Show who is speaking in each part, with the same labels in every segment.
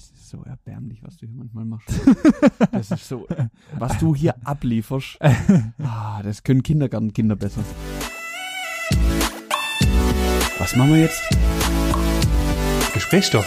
Speaker 1: Es ist so erbärmlich, was du hier manchmal machst. Das ist so, was du hier ablieferst. Ah, das können Kindergartenkinder besser. Was machen wir jetzt?
Speaker 2: Gesprächsstoff.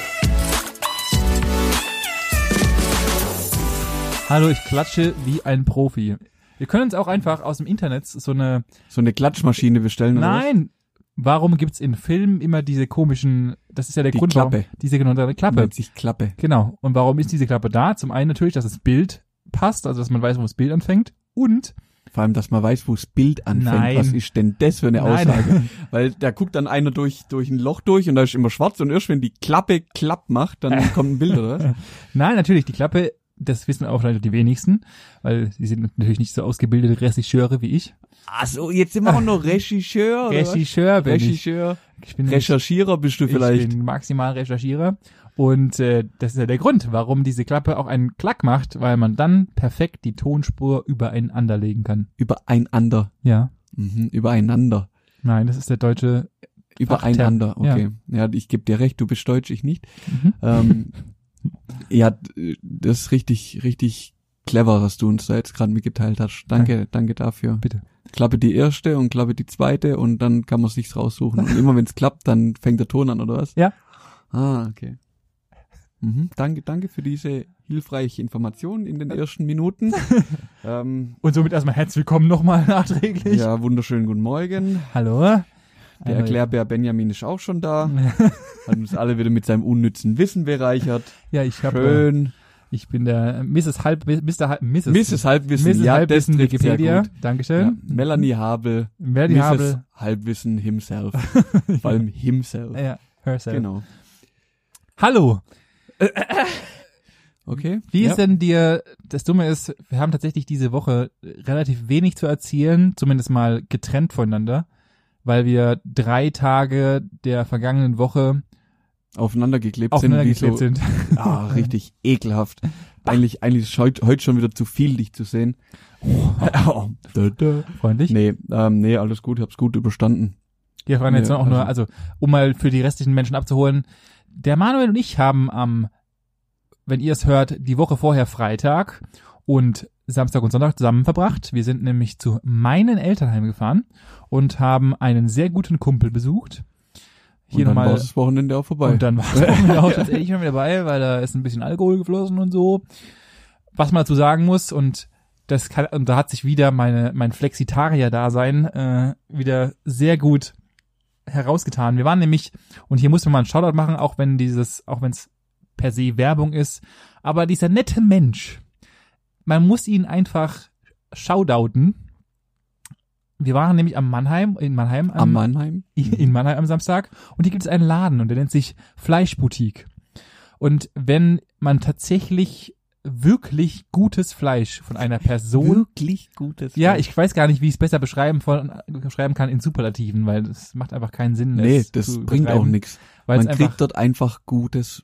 Speaker 3: Hallo, ich klatsche wie ein Profi. Wir können uns auch einfach aus dem Internet so eine.
Speaker 1: So eine Klatschmaschine bestellen?
Speaker 3: Nein! Warum gibt's in Filmen immer diese komischen, das ist ja der
Speaker 1: Die
Speaker 3: Grund,
Speaker 1: Klappe.
Speaker 3: warum diese genannte Klappe.
Speaker 1: Nennt sich Klappe.
Speaker 3: Genau. Und warum ist diese Klappe da? Zum einen natürlich, dass das Bild passt, also dass man weiß, wo das Bild anfängt. Und
Speaker 1: Vor allem, dass man weiß, wo das Bild anfängt.
Speaker 3: Nein.
Speaker 1: Was ist denn das für eine
Speaker 3: Nein.
Speaker 1: Aussage? Weil da guckt dann einer durch, durch ein Loch durch und da ist immer schwarz und erst wenn die Klappe klapp macht, dann kommt ein Bild, oder was?
Speaker 3: nein, natürlich, die Klappe, das wissen auch leider die wenigsten, weil sie sind natürlich nicht so ausgebildete Regisseure wie ich.
Speaker 1: Ach so, jetzt sind wir auch noch Regisseur?
Speaker 3: Regisseur bin ich.
Speaker 1: Regisseur.
Speaker 3: ich bin
Speaker 1: Recherchierer bist du vielleicht.
Speaker 3: Ich bin maximal Recherchierer. Und äh, das ist ja der Grund, warum diese Klappe auch einen Klack macht, weil man dann perfekt die Tonspur übereinander legen kann.
Speaker 1: Übereinander.
Speaker 3: Ja.
Speaker 1: Mhm, übereinander.
Speaker 3: Nein, das ist der deutsche.
Speaker 1: Übereinander,
Speaker 3: Ja.
Speaker 1: okay. Ja, ich gebe dir recht, du bist deutsch, ich nicht.
Speaker 3: Mhm.
Speaker 1: Ähm, ja, das ist richtig, richtig clever, was du uns da jetzt gerade mitgeteilt hast. Danke, danke dafür.
Speaker 3: Bitte.
Speaker 1: Klappe die erste und klappe die zweite und dann kann man sich's raussuchen. Und immer wenn es klappt, dann fängt der Ton an, oder was?
Speaker 3: Ja.
Speaker 1: Ah, okay. Mhm, danke, danke für diese hilfreiche Information in den ersten Minuten. ähm,
Speaker 3: Und somit erstmal herzlich willkommen nochmal nachträglich.
Speaker 1: ja, wunderschönen guten Morgen.
Speaker 3: Hallo.
Speaker 1: Der
Speaker 3: Also-
Speaker 1: Erklärbär Benjamin ist auch schon da. Hat uns alle wieder mit seinem unnützen Wissen bereichert.
Speaker 3: Ja, ich habe. Äh,
Speaker 1: Schön.
Speaker 3: ich bin der Mrs. Halb, Mr. Halb, Mrs.
Speaker 1: Mrs. Halbwissen.
Speaker 3: Mrs.
Speaker 1: ja,
Speaker 3: Halbwissen Wikipedia.
Speaker 1: gut. Ja,
Speaker 3: Dankeschön.
Speaker 1: Melanie Habel.
Speaker 3: Melanie
Speaker 1: Mrs.
Speaker 3: Habel.
Speaker 1: Halbwissen himself. Vor allem himself.
Speaker 3: Ja, herself.
Speaker 1: Genau.
Speaker 3: Hallo.
Speaker 1: Okay.
Speaker 3: Wie
Speaker 1: ja.
Speaker 3: ist denn dir, das Dumme ist, wir haben tatsächlich diese Woche relativ wenig zu erzählen, zumindest mal getrennt voneinander, weil wir drei Tage der vergangenen Woche
Speaker 1: aufeinander geklebt
Speaker 3: aufeinander
Speaker 1: sind?
Speaker 3: geklebt
Speaker 1: so,
Speaker 3: sind.
Speaker 1: Ah, richtig ekelhaft. Eigentlich, eigentlich ist heute, heute schon wieder zu viel, dich zu sehen. Oh.
Speaker 3: Freundlich.
Speaker 1: Nee, ähm, nee, alles gut, hab's gut überstanden.
Speaker 3: Wir fragen jetzt
Speaker 1: Ja,
Speaker 3: auch nur, also um mal für die restlichen Menschen abzuholen, der Manuel und ich haben am, wenn ihr es hört, die Woche vorher Freitag und Samstag und Sonntag zusammen verbracht. Wir sind nämlich zu meinen Eltern heimgefahren und haben einen sehr guten Kumpel besucht. Hier
Speaker 1: und dann war
Speaker 3: nochmal.
Speaker 1: das Wochenende auch vorbei.
Speaker 3: Und dann war es auch tatsächlich schon wieder dabei, weil da ist ein bisschen Alkohol geflossen und so. Was man dazu sagen muss, und das kann, und da hat sich wieder meine, mein Flexitarier-Dasein äh, wieder sehr gut herausgetan. Wir waren nämlich, und hier muss man mal einen Shoutout machen, auch wenn dieses, auch wenn es per se Werbung ist, aber dieser nette Mensch, man muss ihn einfach shoutouten. Wir waren nämlich am Mannheim, in Mannheim,
Speaker 1: Am Mannheim.
Speaker 3: in Mannheim am Samstag und hier gibt es einen Laden und der nennt sich Fleischboutique. Und wenn man tatsächlich wirklich gutes Fleisch von einer Person,
Speaker 1: Wirklich gutes.
Speaker 3: ja,
Speaker 1: Fleisch.
Speaker 3: ich weiß gar nicht, wie ich es besser beschreiben, von, beschreiben kann in Superlativen, weil das macht einfach keinen Sinn.
Speaker 1: Nee,
Speaker 3: es
Speaker 1: das bringt auch nichts. Man kriegt dort einfach gutes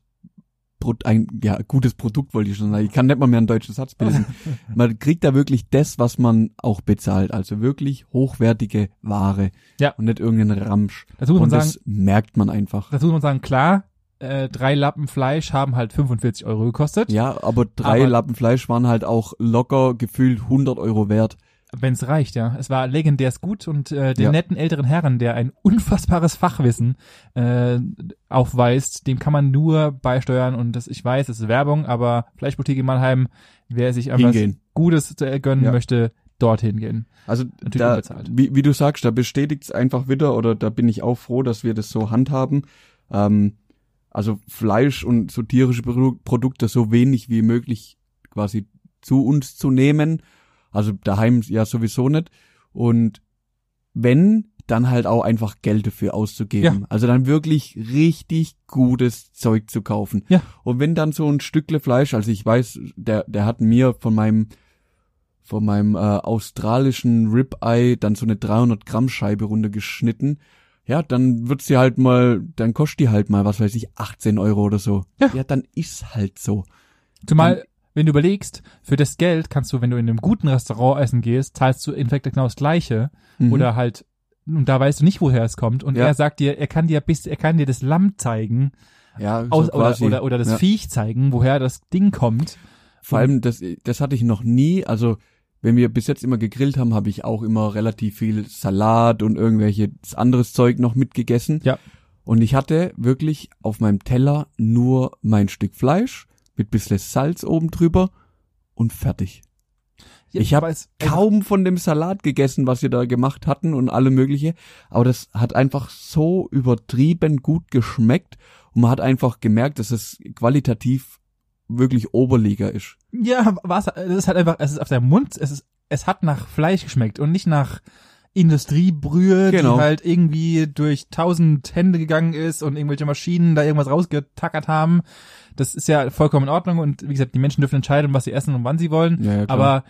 Speaker 1: ein ja, gutes Produkt wollte ich schon sagen. Ich kann nicht mal mehr einen deutschen Satz bilden. man kriegt da wirklich das, was man auch bezahlt. Also wirklich hochwertige Ware.
Speaker 3: Ja.
Speaker 1: Und nicht irgendeinen Ramsch.
Speaker 3: dazu muss man
Speaker 1: Und
Speaker 3: sagen,
Speaker 1: das merkt man einfach.
Speaker 3: dazu muss man sagen, klar, äh, drei Lappen Fleisch haben halt 45 Euro gekostet.
Speaker 1: Ja, aber drei
Speaker 3: Aber-
Speaker 1: Lappen Fleisch waren halt auch locker gefühlt 100 Euro wert.
Speaker 3: Wenn es reicht, ja. Es war legendärst gut und äh, den
Speaker 1: Ja.
Speaker 3: netten älteren Herren, der ein unfassbares Fachwissen äh, aufweist, dem kann man nur beisteuern und das, ich weiß, es ist Werbung, aber Fleischboutique in Mannheim, wer sich etwas. Gutes äh, gönnen
Speaker 1: Ja.
Speaker 3: möchte, dorthin gehen.
Speaker 1: Also
Speaker 3: Natürlich
Speaker 1: da,
Speaker 3: unbezahlt.
Speaker 1: wie, wie du sagst, da bestätigt es einfach wieder oder da bin ich auch froh, dass wir das so handhaben. Ähm, also Fleisch und so tierische Produ Produkte so wenig wie möglich quasi zu uns zu nehmen. Also daheim ja sowieso nicht. Und wenn, dann halt auch einfach Geld dafür auszugeben. Also dann wirklich richtig gutes Zeug zu kaufen.
Speaker 3: Ja.
Speaker 1: Und wenn dann so ein Stückle Fleisch, also ich weiß, der, der hat mir von meinem von meinem äh, australischen Ribeye dann so eine 300 Gramm Scheibe runtergeschnitten. Ja, dann wird sie halt mal, dann kostet die halt mal, was weiß ich, 18 Euro oder so.
Speaker 3: Ja.
Speaker 1: ja dann ist halt so.
Speaker 3: Zumal, wenn du überlegst, für das Geld kannst du, wenn du in einem guten Restaurant essen gehst, zahlst du in Fact genau das Gleiche.
Speaker 1: Mhm.
Speaker 3: Oder halt, und da weißt du nicht, woher es kommt. Und
Speaker 1: Ja.
Speaker 3: er sagt dir, er kann dir bis, er kann dir das Lamm zeigen.
Speaker 1: Ja, so
Speaker 3: aus, oder, oder, oder das
Speaker 1: Ja.
Speaker 3: Viech zeigen, woher das Ding kommt.
Speaker 1: Vor allem, das, das hatte ich noch nie. Also, wenn wir bis jetzt immer gegrillt haben, habe ich auch immer relativ viel Salat und irgendwelches anderes Zeug noch mitgegessen.
Speaker 3: Ja.
Speaker 1: Und ich hatte wirklich auf meinem Teller nur mein Stück Fleisch mit bisschen Salz oben drüber und fertig.
Speaker 3: Ja,
Speaker 1: Ich hab
Speaker 3: aber es-
Speaker 1: Kaum von dem Salat gegessen, was wir da gemacht hatten und alle mögliche. Aber das hat einfach so übertrieben gut geschmeckt und man hat einfach gemerkt, dass es qualitativ wirklich Oberliga ist.
Speaker 3: Ja, was, es ist halt einfach, es ist auf der Mund, es ist, es hat nach Fleisch geschmeckt und nicht nach Industriebrühe,
Speaker 1: Genau.
Speaker 3: die halt irgendwie durch tausend Hände gegangen ist und irgendwelche Maschinen da irgendwas rausgetackert haben. Das ist ja vollkommen in Ordnung und wie gesagt, die Menschen dürfen entscheiden, was sie essen und wann sie wollen.
Speaker 1: Ja, ja.
Speaker 3: Aber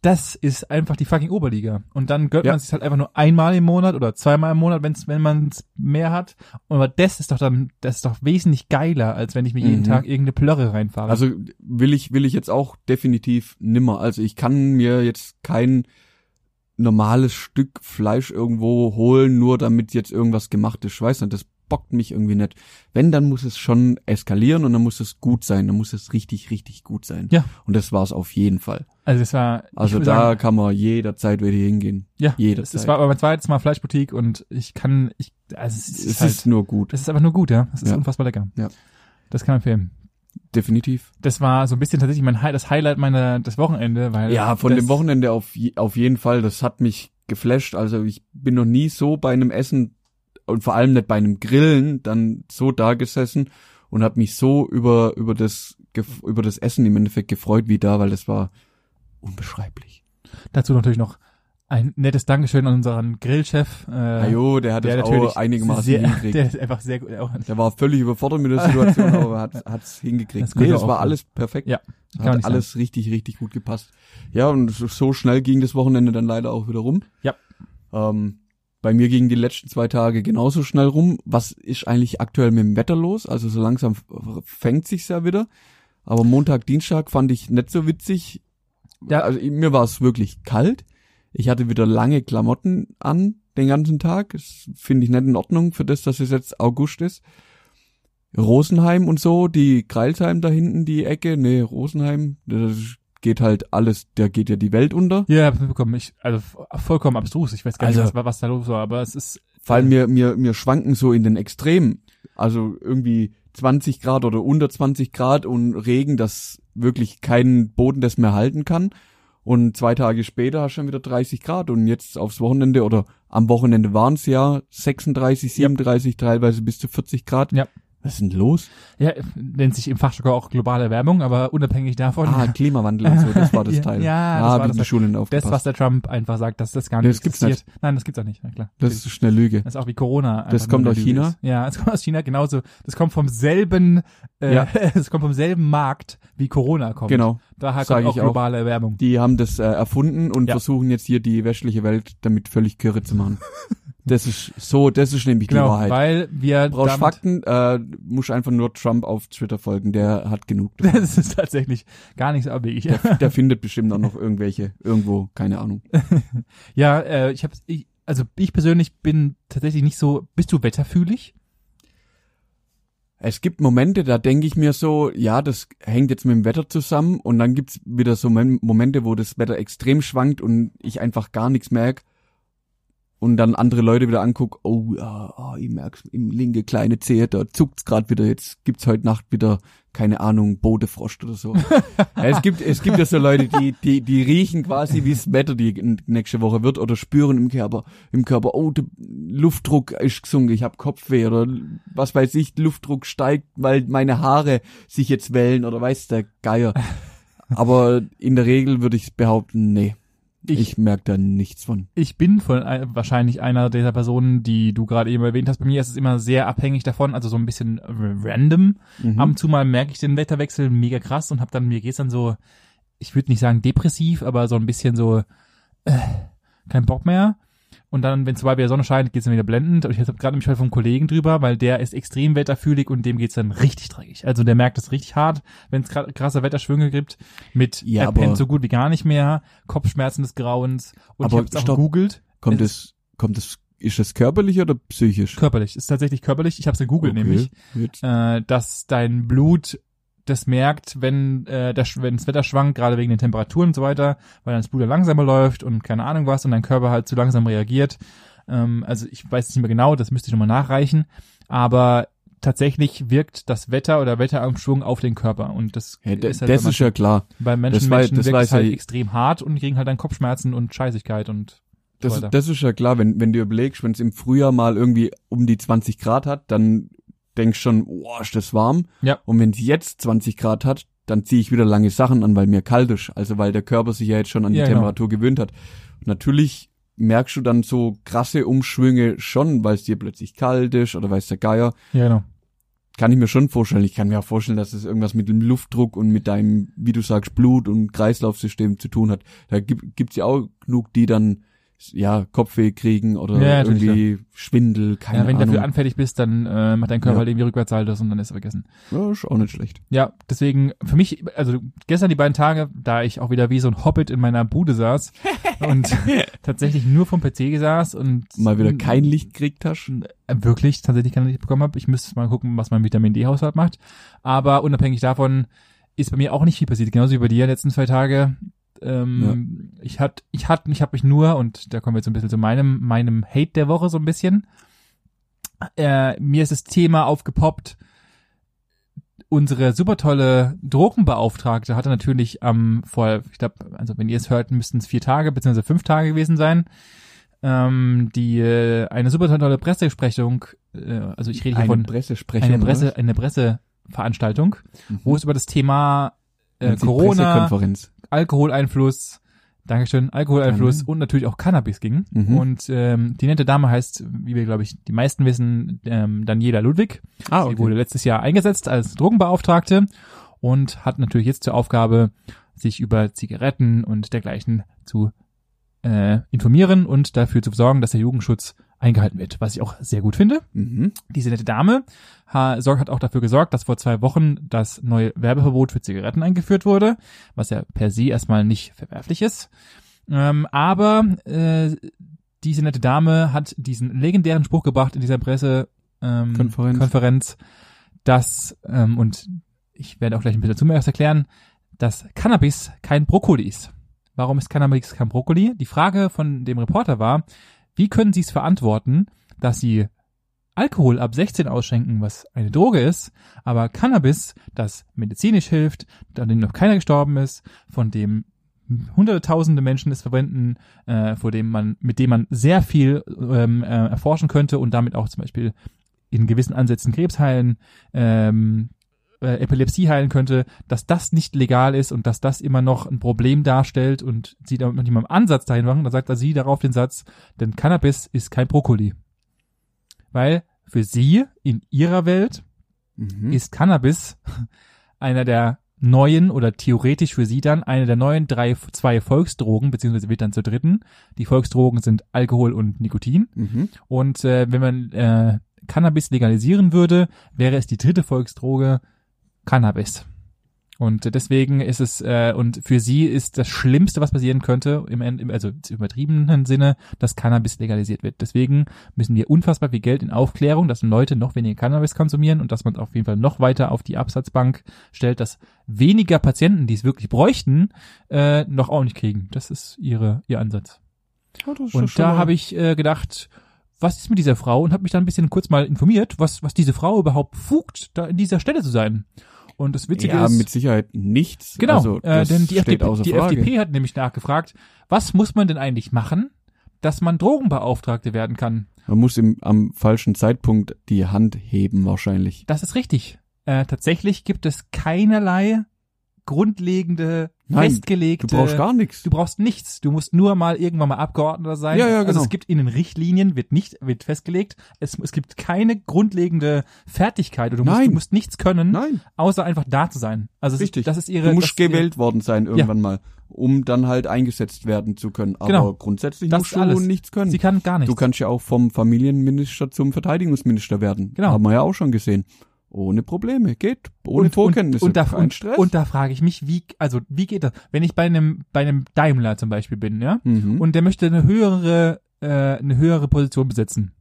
Speaker 3: das ist einfach die fucking Oberliga. Und dann gönnt
Speaker 1: Ja.
Speaker 3: man sich halt einfach nur einmal im Monat oder zweimal im Monat, wenn's, wenn man es mehr hat. Aber das ist doch dann, das ist doch wesentlich geiler, als wenn ich mir jeden
Speaker 1: Mhm.
Speaker 3: Tag irgendeine Plörre reinfahre.
Speaker 1: Also will ich, will ich jetzt auch definitiv nimmer. Also ich kann mir jetzt kein normales Stück Fleisch irgendwo holen, nur damit jetzt irgendwas gemacht ist. Ich weiß nicht, das bockt mich irgendwie nicht. Wenn, dann muss es schon eskalieren und dann muss es gut sein. Dann muss es richtig, richtig gut sein.
Speaker 3: Ja.
Speaker 1: Und das war es auf jeden Fall.
Speaker 3: Also es war,
Speaker 1: Also da
Speaker 3: sagen,
Speaker 1: kann man jederzeit wieder hingehen.
Speaker 3: ja,
Speaker 1: jederzeit.
Speaker 3: es, es war aber mein zweites Mal Fleischboutique und ich kann, ich, also es ist,
Speaker 1: Es
Speaker 3: halt,
Speaker 1: ist nur gut.
Speaker 3: es ist einfach nur gut, ja. Es ist
Speaker 1: Ja.
Speaker 3: unfassbar lecker.
Speaker 1: Ja.
Speaker 3: Das kann man empfehlen.
Speaker 1: Definitiv.
Speaker 3: Das war so ein bisschen tatsächlich mein Hi das Highlight meiner des Wochenende, weil
Speaker 1: Ja, von
Speaker 3: das,
Speaker 1: dem Wochenende auf, je- auf jeden Fall. Das hat mich geflasht. Also ich bin noch nie so bei einem Essen und vor allem nicht bei einem Grillen dann so da gesessen und habe mich so über über das über das Essen im Endeffekt gefreut wie da, weil das war unbeschreiblich.
Speaker 3: Dazu natürlich noch ein nettes Dankeschön an unseren Grillchef. Äh,
Speaker 1: Ajo, der hat
Speaker 3: der
Speaker 1: das
Speaker 3: natürlich
Speaker 1: auch einigermaßen
Speaker 3: sehr,
Speaker 1: hingekriegt.
Speaker 3: Der
Speaker 1: Der,
Speaker 3: ist einfach sehr gut. Auch,
Speaker 1: war völlig überfordert mit der Situation, aber hat hat's hingekriegt.
Speaker 3: Das
Speaker 1: nee, das war
Speaker 3: sein.
Speaker 1: alles perfekt.
Speaker 3: Ja,
Speaker 1: hat alles richtig richtig gut gepasst. Ja, und so- schnell ging das Wochenende dann leider auch wieder rum.
Speaker 3: Ja.
Speaker 1: Ähm, bei mir gingen die letzten zwei Tage genauso schnell rum. Was ist eigentlich aktuell mit dem Wetter los? Also so langsam fängt sich's ja wieder. Aber Montag, Dienstag fand ich nicht so witzig.
Speaker 3: Ja.
Speaker 1: Also mir war es wirklich kalt. Ich hatte wieder lange Klamotten an den ganzen Tag. Das finde ich nicht in Ordnung für das, dass es jetzt August ist. Rosenheim und so, die Kreilsheim da hinten, die Ecke, nee, Rosenheim, das geht halt alles, da geht ja die Welt unter.
Speaker 3: Ja, hab mitbekommen. Ich, also vollkommen abstrus. Ich weiß gar
Speaker 1: Also-
Speaker 3: nicht, was, was da los war, aber es ist.
Speaker 1: Vor allem mir, mir, mir schwanken so in den Extremen. Also irgendwie 20 Grad oder unter 20 Grad und Regen, das wirklich keinen Boden das mehr halten kann. Und zwei Tage später hast du schon wieder 30 Grad und jetzt aufs Wochenende oder am Wochenende waren es ja 36, 37, teilweise bis zu 40 Grad.
Speaker 3: Ja.
Speaker 1: Was ist denn los?
Speaker 3: Ja, nennt sich im Fachjargon auch globale Erwärmung, aber unabhängig davon.
Speaker 1: Ah, Klimawandel und so, das war das
Speaker 3: Ja,
Speaker 1: Teil.
Speaker 3: ja, das
Speaker 1: ah,
Speaker 3: war das
Speaker 1: die. Schulen
Speaker 3: das,
Speaker 1: aufgepasst.
Speaker 3: was der Trump einfach sagt, dass das gar nicht
Speaker 1: das gibt's
Speaker 3: existiert. Nein, das gibt's auch nicht. Na klar.
Speaker 1: Das ist eine Lüge.
Speaker 3: Das ist auch wie Corona.
Speaker 1: Das kommt aus
Speaker 3: Lüge
Speaker 1: China?
Speaker 3: Ist. Ja, es kommt aus China, genauso. Das kommt vom selben, äh,
Speaker 1: Ja.
Speaker 3: es kommt vom selben Markt, wie Corona kommt.
Speaker 1: Genau.
Speaker 3: Daher kommt auch
Speaker 1: ich auch.
Speaker 3: globale Erwärmung.
Speaker 1: Die haben das äh, erfunden und
Speaker 3: Ja.
Speaker 1: versuchen jetzt hier die westliche Welt damit völlig kirre zu machen. das ist so, das ist nämlich die
Speaker 3: Genau,
Speaker 1: Wahrheit.
Speaker 3: weil wir
Speaker 1: Brauchst Fakten, äh, musst einfach nur Trump auf Twitter folgen, der hat genug.
Speaker 3: das ist tatsächlich gar nicht so abwegig.
Speaker 1: Der findet bestimmt auch noch irgendwelche, irgendwo, keine Ahnung.
Speaker 3: Ja, äh, ich habe, ich, also ich persönlich bin tatsächlich nicht so. Bist du wetterfühlig?
Speaker 1: Es gibt Momente, da denke ich mir so, ja, das hängt jetzt mit dem Wetter zusammen und dann gibt's wieder so Mom- Momente, wo das Wetter extrem schwankt und ich einfach gar nichts merk und dann andere Leute wieder anguck, oh ja, oh, ich merk's im linke kleine Zehe, da zuckt's gerade wieder, jetzt gibt's heute Nacht wieder, keine Ahnung, Bodefrost oder so. ja, es gibt es gibt ja so Leute, die die die riechen quasi, wie das Wetter die nächste Woche wird oder spüren im Körper im Körper, oh, der Luftdruck ist gesunken, ich hab Kopfweh oder was weiß ich, Luftdruck steigt, weil meine Haare sich jetzt wellen oder weiß der Geier. Aber in der Regel würde ich behaupten, nee. Ich,
Speaker 3: Ich-
Speaker 1: merk da nichts von.
Speaker 3: Ich bin von ein, wahrscheinlich einer dieser Personen, die du gerade eben erwähnt hast. Bei mir ist es immer sehr abhängig davon, also so ein bisschen random.
Speaker 1: Mhm.
Speaker 3: Ab und zu mal merke ich den Wetterwechsel mega krass und hab dann, mir geht's dann so, ich würde nicht sagen depressiv, aber so ein bisschen so, äh, kein Bock mehr. Und dann, wenn sobald wieder Sonne scheint, geht's dann wieder blendend. Und ich habe gerade nämlich heute vom Kollegen drüber, weil der ist extrem wetterfühlig und dem geht's dann richtig dreckig. Also der merkt es richtig hart, wenn es krasse Wetterschwünge gibt. Mit
Speaker 1: Ja,
Speaker 3: er pennt so gut wie gar nicht mehr, Kopfschmerzen des Grauens. Und
Speaker 1: Aber
Speaker 3: ich habe es auch gegoogelt.
Speaker 1: kommt
Speaker 3: es-
Speaker 1: es, kommt es ist das körperlich oder psychisch?
Speaker 3: Körperlich. Ist tatsächlich körperlich. Ich habe es in Google
Speaker 1: Okay.
Speaker 3: nämlich, äh, dass dein Blut das merkt, wenn äh, das, wenn das Wetter schwankt, gerade wegen den Temperaturen und so weiter, weil dann das Blut langsamer läuft und keine Ahnung was und dein Körper halt zu langsam reagiert. Ähm, also ich weiß es nicht mehr genau, das müsste ich nochmal nachreichen. Aber tatsächlich wirkt das Wetter oder Wetterumschwung auf den Körper und das
Speaker 1: da-
Speaker 3: ist halt
Speaker 1: das ist ja klar.
Speaker 3: Bei Menschen,
Speaker 1: Das war-
Speaker 3: Menschen
Speaker 1: das
Speaker 3: wirkt es halt
Speaker 1: ja-
Speaker 3: extrem hart und kriegen halt dann Kopfschmerzen und Scheißigkeit und
Speaker 1: Das, das ist ja klar, wenn, wenn du überlegst, wenn es im Frühjahr mal irgendwie um die 20 Grad hat, dann denkst schon, boah, ist das warm.
Speaker 3: Ja.
Speaker 1: Und wenn es jetzt 20 Grad hat, dann ziehe ich wieder lange Sachen an, weil mir kalt ist. Also weil der Körper sich ja jetzt schon an die
Speaker 3: Ja, genau.
Speaker 1: Temperatur gewöhnt hat. Und natürlich merkst du dann so krasse Umschwünge schon, weil es dir plötzlich kalt ist oder weiß der Geier.
Speaker 3: ja genau.
Speaker 1: Kann ich mir schon vorstellen. Ich kann mir auch vorstellen, dass es irgendwas mit dem Luftdruck und mit deinem, wie du sagst, Blut- und Kreislaufsystem zu tun hat. Da gibt gibt's ja auch genug, die dann ja Kopfweh kriegen oder
Speaker 3: Ja,
Speaker 1: irgendwie Schwindel, keine
Speaker 3: Ja, wenn du
Speaker 1: Ahnung.
Speaker 3: dafür anfällig bist, dann äh, macht dein Körper
Speaker 1: Ja.
Speaker 3: halt irgendwie Rückwärtssaltos und dann ist er vergessen.
Speaker 1: ja, ist auch nicht schlecht.
Speaker 3: Ja, deswegen für mich, also gestern die beiden Tage, da ich auch wieder wie so ein Hobbit in meiner Bude saß und tatsächlich nur vom PC saß und
Speaker 1: Mal wieder kein Licht kriegt hast.
Speaker 3: äh, wirklich tatsächlich kein Licht bekommen habe. Ich müsste mal gucken, was mein Vitamin D-Haushalt macht. Aber unabhängig davon ist bei mir auch nicht viel passiert. Genauso wie bei dir letzten zwei Tage. Ähm, Ich hatte, ich hatte, ich habe mich nur und da kommen wir jetzt ein bisschen zu meinem, meinem Hate der Woche so ein bisschen. Äh, mir ist das Thema aufgepoppt. Unsere super tolle Drogenbeauftragte hatte natürlich am vor, ich glaube, also wenn ihr es hört, müssten es vier Tage bzw. fünf Tage gewesen sein. Ähm, die äh, eine super tolle Pressesprechung, äh, also ich rede hier
Speaker 1: Eine
Speaker 3: von
Speaker 1: Pressesprechung.
Speaker 3: eine Presse, eine Presseveranstaltung,
Speaker 1: oder?
Speaker 3: wo es über das Thema äh, Corona,
Speaker 1: Pressekonferenz.
Speaker 3: Alkoholeinfluss, Dankeschön, Alkoholeinfluss
Speaker 1: Gerne.
Speaker 3: und natürlich auch Cannabis ging.
Speaker 1: Mhm.
Speaker 3: Und ähm, die nette Dame heißt, wie wir glaube ich die meisten wissen, ähm, Daniela Ludwig.
Speaker 1: Ah,
Speaker 3: Sie wurde letztes Jahr eingesetzt als Drogenbeauftragte und hat natürlich jetzt zur Aufgabe, sich über Zigaretten und dergleichen zu äh, informieren und dafür zu sorgen, dass der Jugendschutz eingehalten wird, was ich auch sehr gut finde.
Speaker 1: Mhm.
Speaker 3: Diese nette Dame hat auch dafür gesorgt, dass vor zwei Wochen das neue Werbeverbot für Zigaretten eingeführt wurde, was ja per se erstmal nicht verwerflich ist. Ähm, aber äh, diese nette Dame hat diesen legendären Spruch gebracht in dieser Presse ähm,
Speaker 1: Konferenz.
Speaker 3: Konferenz, dass, ähm, und ich werde auch gleich ein bisschen dazu mehr erklären, dass Cannabis kein Brokkoli ist. Warum ist Cannabis kein Brokkoli? Die Frage von dem Reporter war, wie können Sie es verantworten, dass Sie Alkohol ab 16 ausschenken, was eine Droge ist, aber Cannabis, das medizinisch hilft, an dem noch keiner gestorben ist, von dem hunderte tausende Menschen es verwenden, äh, vor dem man, mit dem man sehr viel ähm, äh, erforschen könnte und damit auch zum Beispiel in gewissen Ansätzen Krebs heilen, ähm, äh, Epilepsie heilen könnte, dass das nicht legal ist und dass das immer noch ein Problem darstellt und sie damit noch nicht mal einen Ansatz dahin machen, dann sagt er sie darauf den Satz, denn Cannabis ist kein Brokkoli. Weil für sie in ihrer Welt
Speaker 1: Mhm.
Speaker 3: ist Cannabis einer der neuen oder theoretisch für sie dann eine der neuen drei, zwei Volksdrogen, beziehungsweise wird dann zur dritten. Die Volksdrogen sind Alkohol und Nikotin.
Speaker 1: Mhm.
Speaker 3: Und äh, wenn man äh, Cannabis legalisieren würde, wäre es die dritte Volksdroge Cannabis. Und deswegen ist es, äh, und für sie ist das Schlimmste, was passieren könnte, im, im also im übertriebenen Sinne, dass Cannabis legalisiert wird. Deswegen müssen wir unfassbar viel Geld in Aufklärung, dass Leute noch weniger Cannabis konsumieren und dass man es auf jeden Fall noch weiter auf die Absatzbank stellt, dass weniger Patienten, die es wirklich bräuchten, äh, noch auch nicht kriegen. Das ist ihre, ihr Ansatz. Und da habe ich äh, gedacht, was ist mit dieser Frau und habe mich dann ein bisschen kurz mal informiert, was was diese Frau überhaupt fugt, da in dieser Stelle zu sein. Und das Witzige
Speaker 1: ja,
Speaker 3: ist,
Speaker 1: mit Sicherheit nichts.
Speaker 3: genau,
Speaker 1: Also,
Speaker 3: äh, denn die, FDP, die. FDP hat nämlich nachgefragt, was muss man denn eigentlich machen, dass man Drogenbeauftragte werden kann?
Speaker 1: Man muss im, am falschen Zeitpunkt die Hand heben wahrscheinlich.
Speaker 3: Das ist richtig. Äh, tatsächlich gibt es keinerlei grundlegende,
Speaker 1: Nein,
Speaker 3: festgelegte.
Speaker 1: Du brauchst gar nichts.
Speaker 3: Du brauchst nichts. Du musst nur mal irgendwann mal Abgeordneter sein.
Speaker 1: Ja, ja,
Speaker 3: Also
Speaker 1: genau.
Speaker 3: es gibt in den Richtlinien, wird nicht, wird festgelegt, es, es gibt keine grundlegende Fertigkeit. Du musst,
Speaker 1: Nein.
Speaker 3: du musst nichts können,
Speaker 1: Nein,
Speaker 3: außer einfach da zu sein. Also es
Speaker 1: richtig.
Speaker 3: Ist, das ist ihre.
Speaker 1: du musst
Speaker 3: ist ihre-
Speaker 1: gewählt worden sein irgendwann mal, um dann halt eingesetzt werden zu können. Aber
Speaker 3: Genau.
Speaker 1: grundsätzlich
Speaker 3: Das
Speaker 1: musst du
Speaker 3: alles.
Speaker 1: nichts können.
Speaker 3: Sie kann gar nichts.
Speaker 1: Du kannst ja auch vom Familienminister zum Verteidigungsminister werden.
Speaker 3: Genau.
Speaker 1: Haben wir ja auch schon gesehen. Ohne Probleme, geht. Ohne Vorkenntnisse.
Speaker 3: Und, und, da,
Speaker 1: kein
Speaker 3: und,
Speaker 1: Stress.
Speaker 3: und da frage ich mich, wie, also wie geht das? Wenn ich bei einem, bei einem Daimler zum Beispiel bin, ja,
Speaker 1: mhm.
Speaker 3: und der möchte eine höhere äh, eine höhere Position besetzen.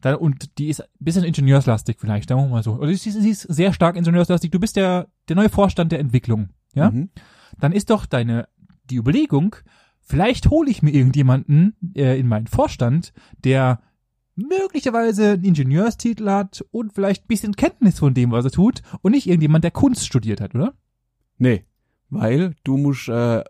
Speaker 3: Dann, und die ist ein bisschen ingenieurslastig vielleicht, sagen wir mal so. Oder sie, sie ist sehr stark ingenieurslastig. Du bist der, der neue Vorstand der Entwicklung, ja?
Speaker 1: Mhm.
Speaker 3: Dann ist doch deine, die Überlegung, vielleicht hole ich mir irgendjemanden äh, in meinen Vorstand, der möglicherweise einen Ingenieurstitel hat und vielleicht ein bisschen Kenntnis von dem, was er tut und nicht irgendjemand, der Kunst studiert hat, oder?
Speaker 1: Nee, weil du musst äh,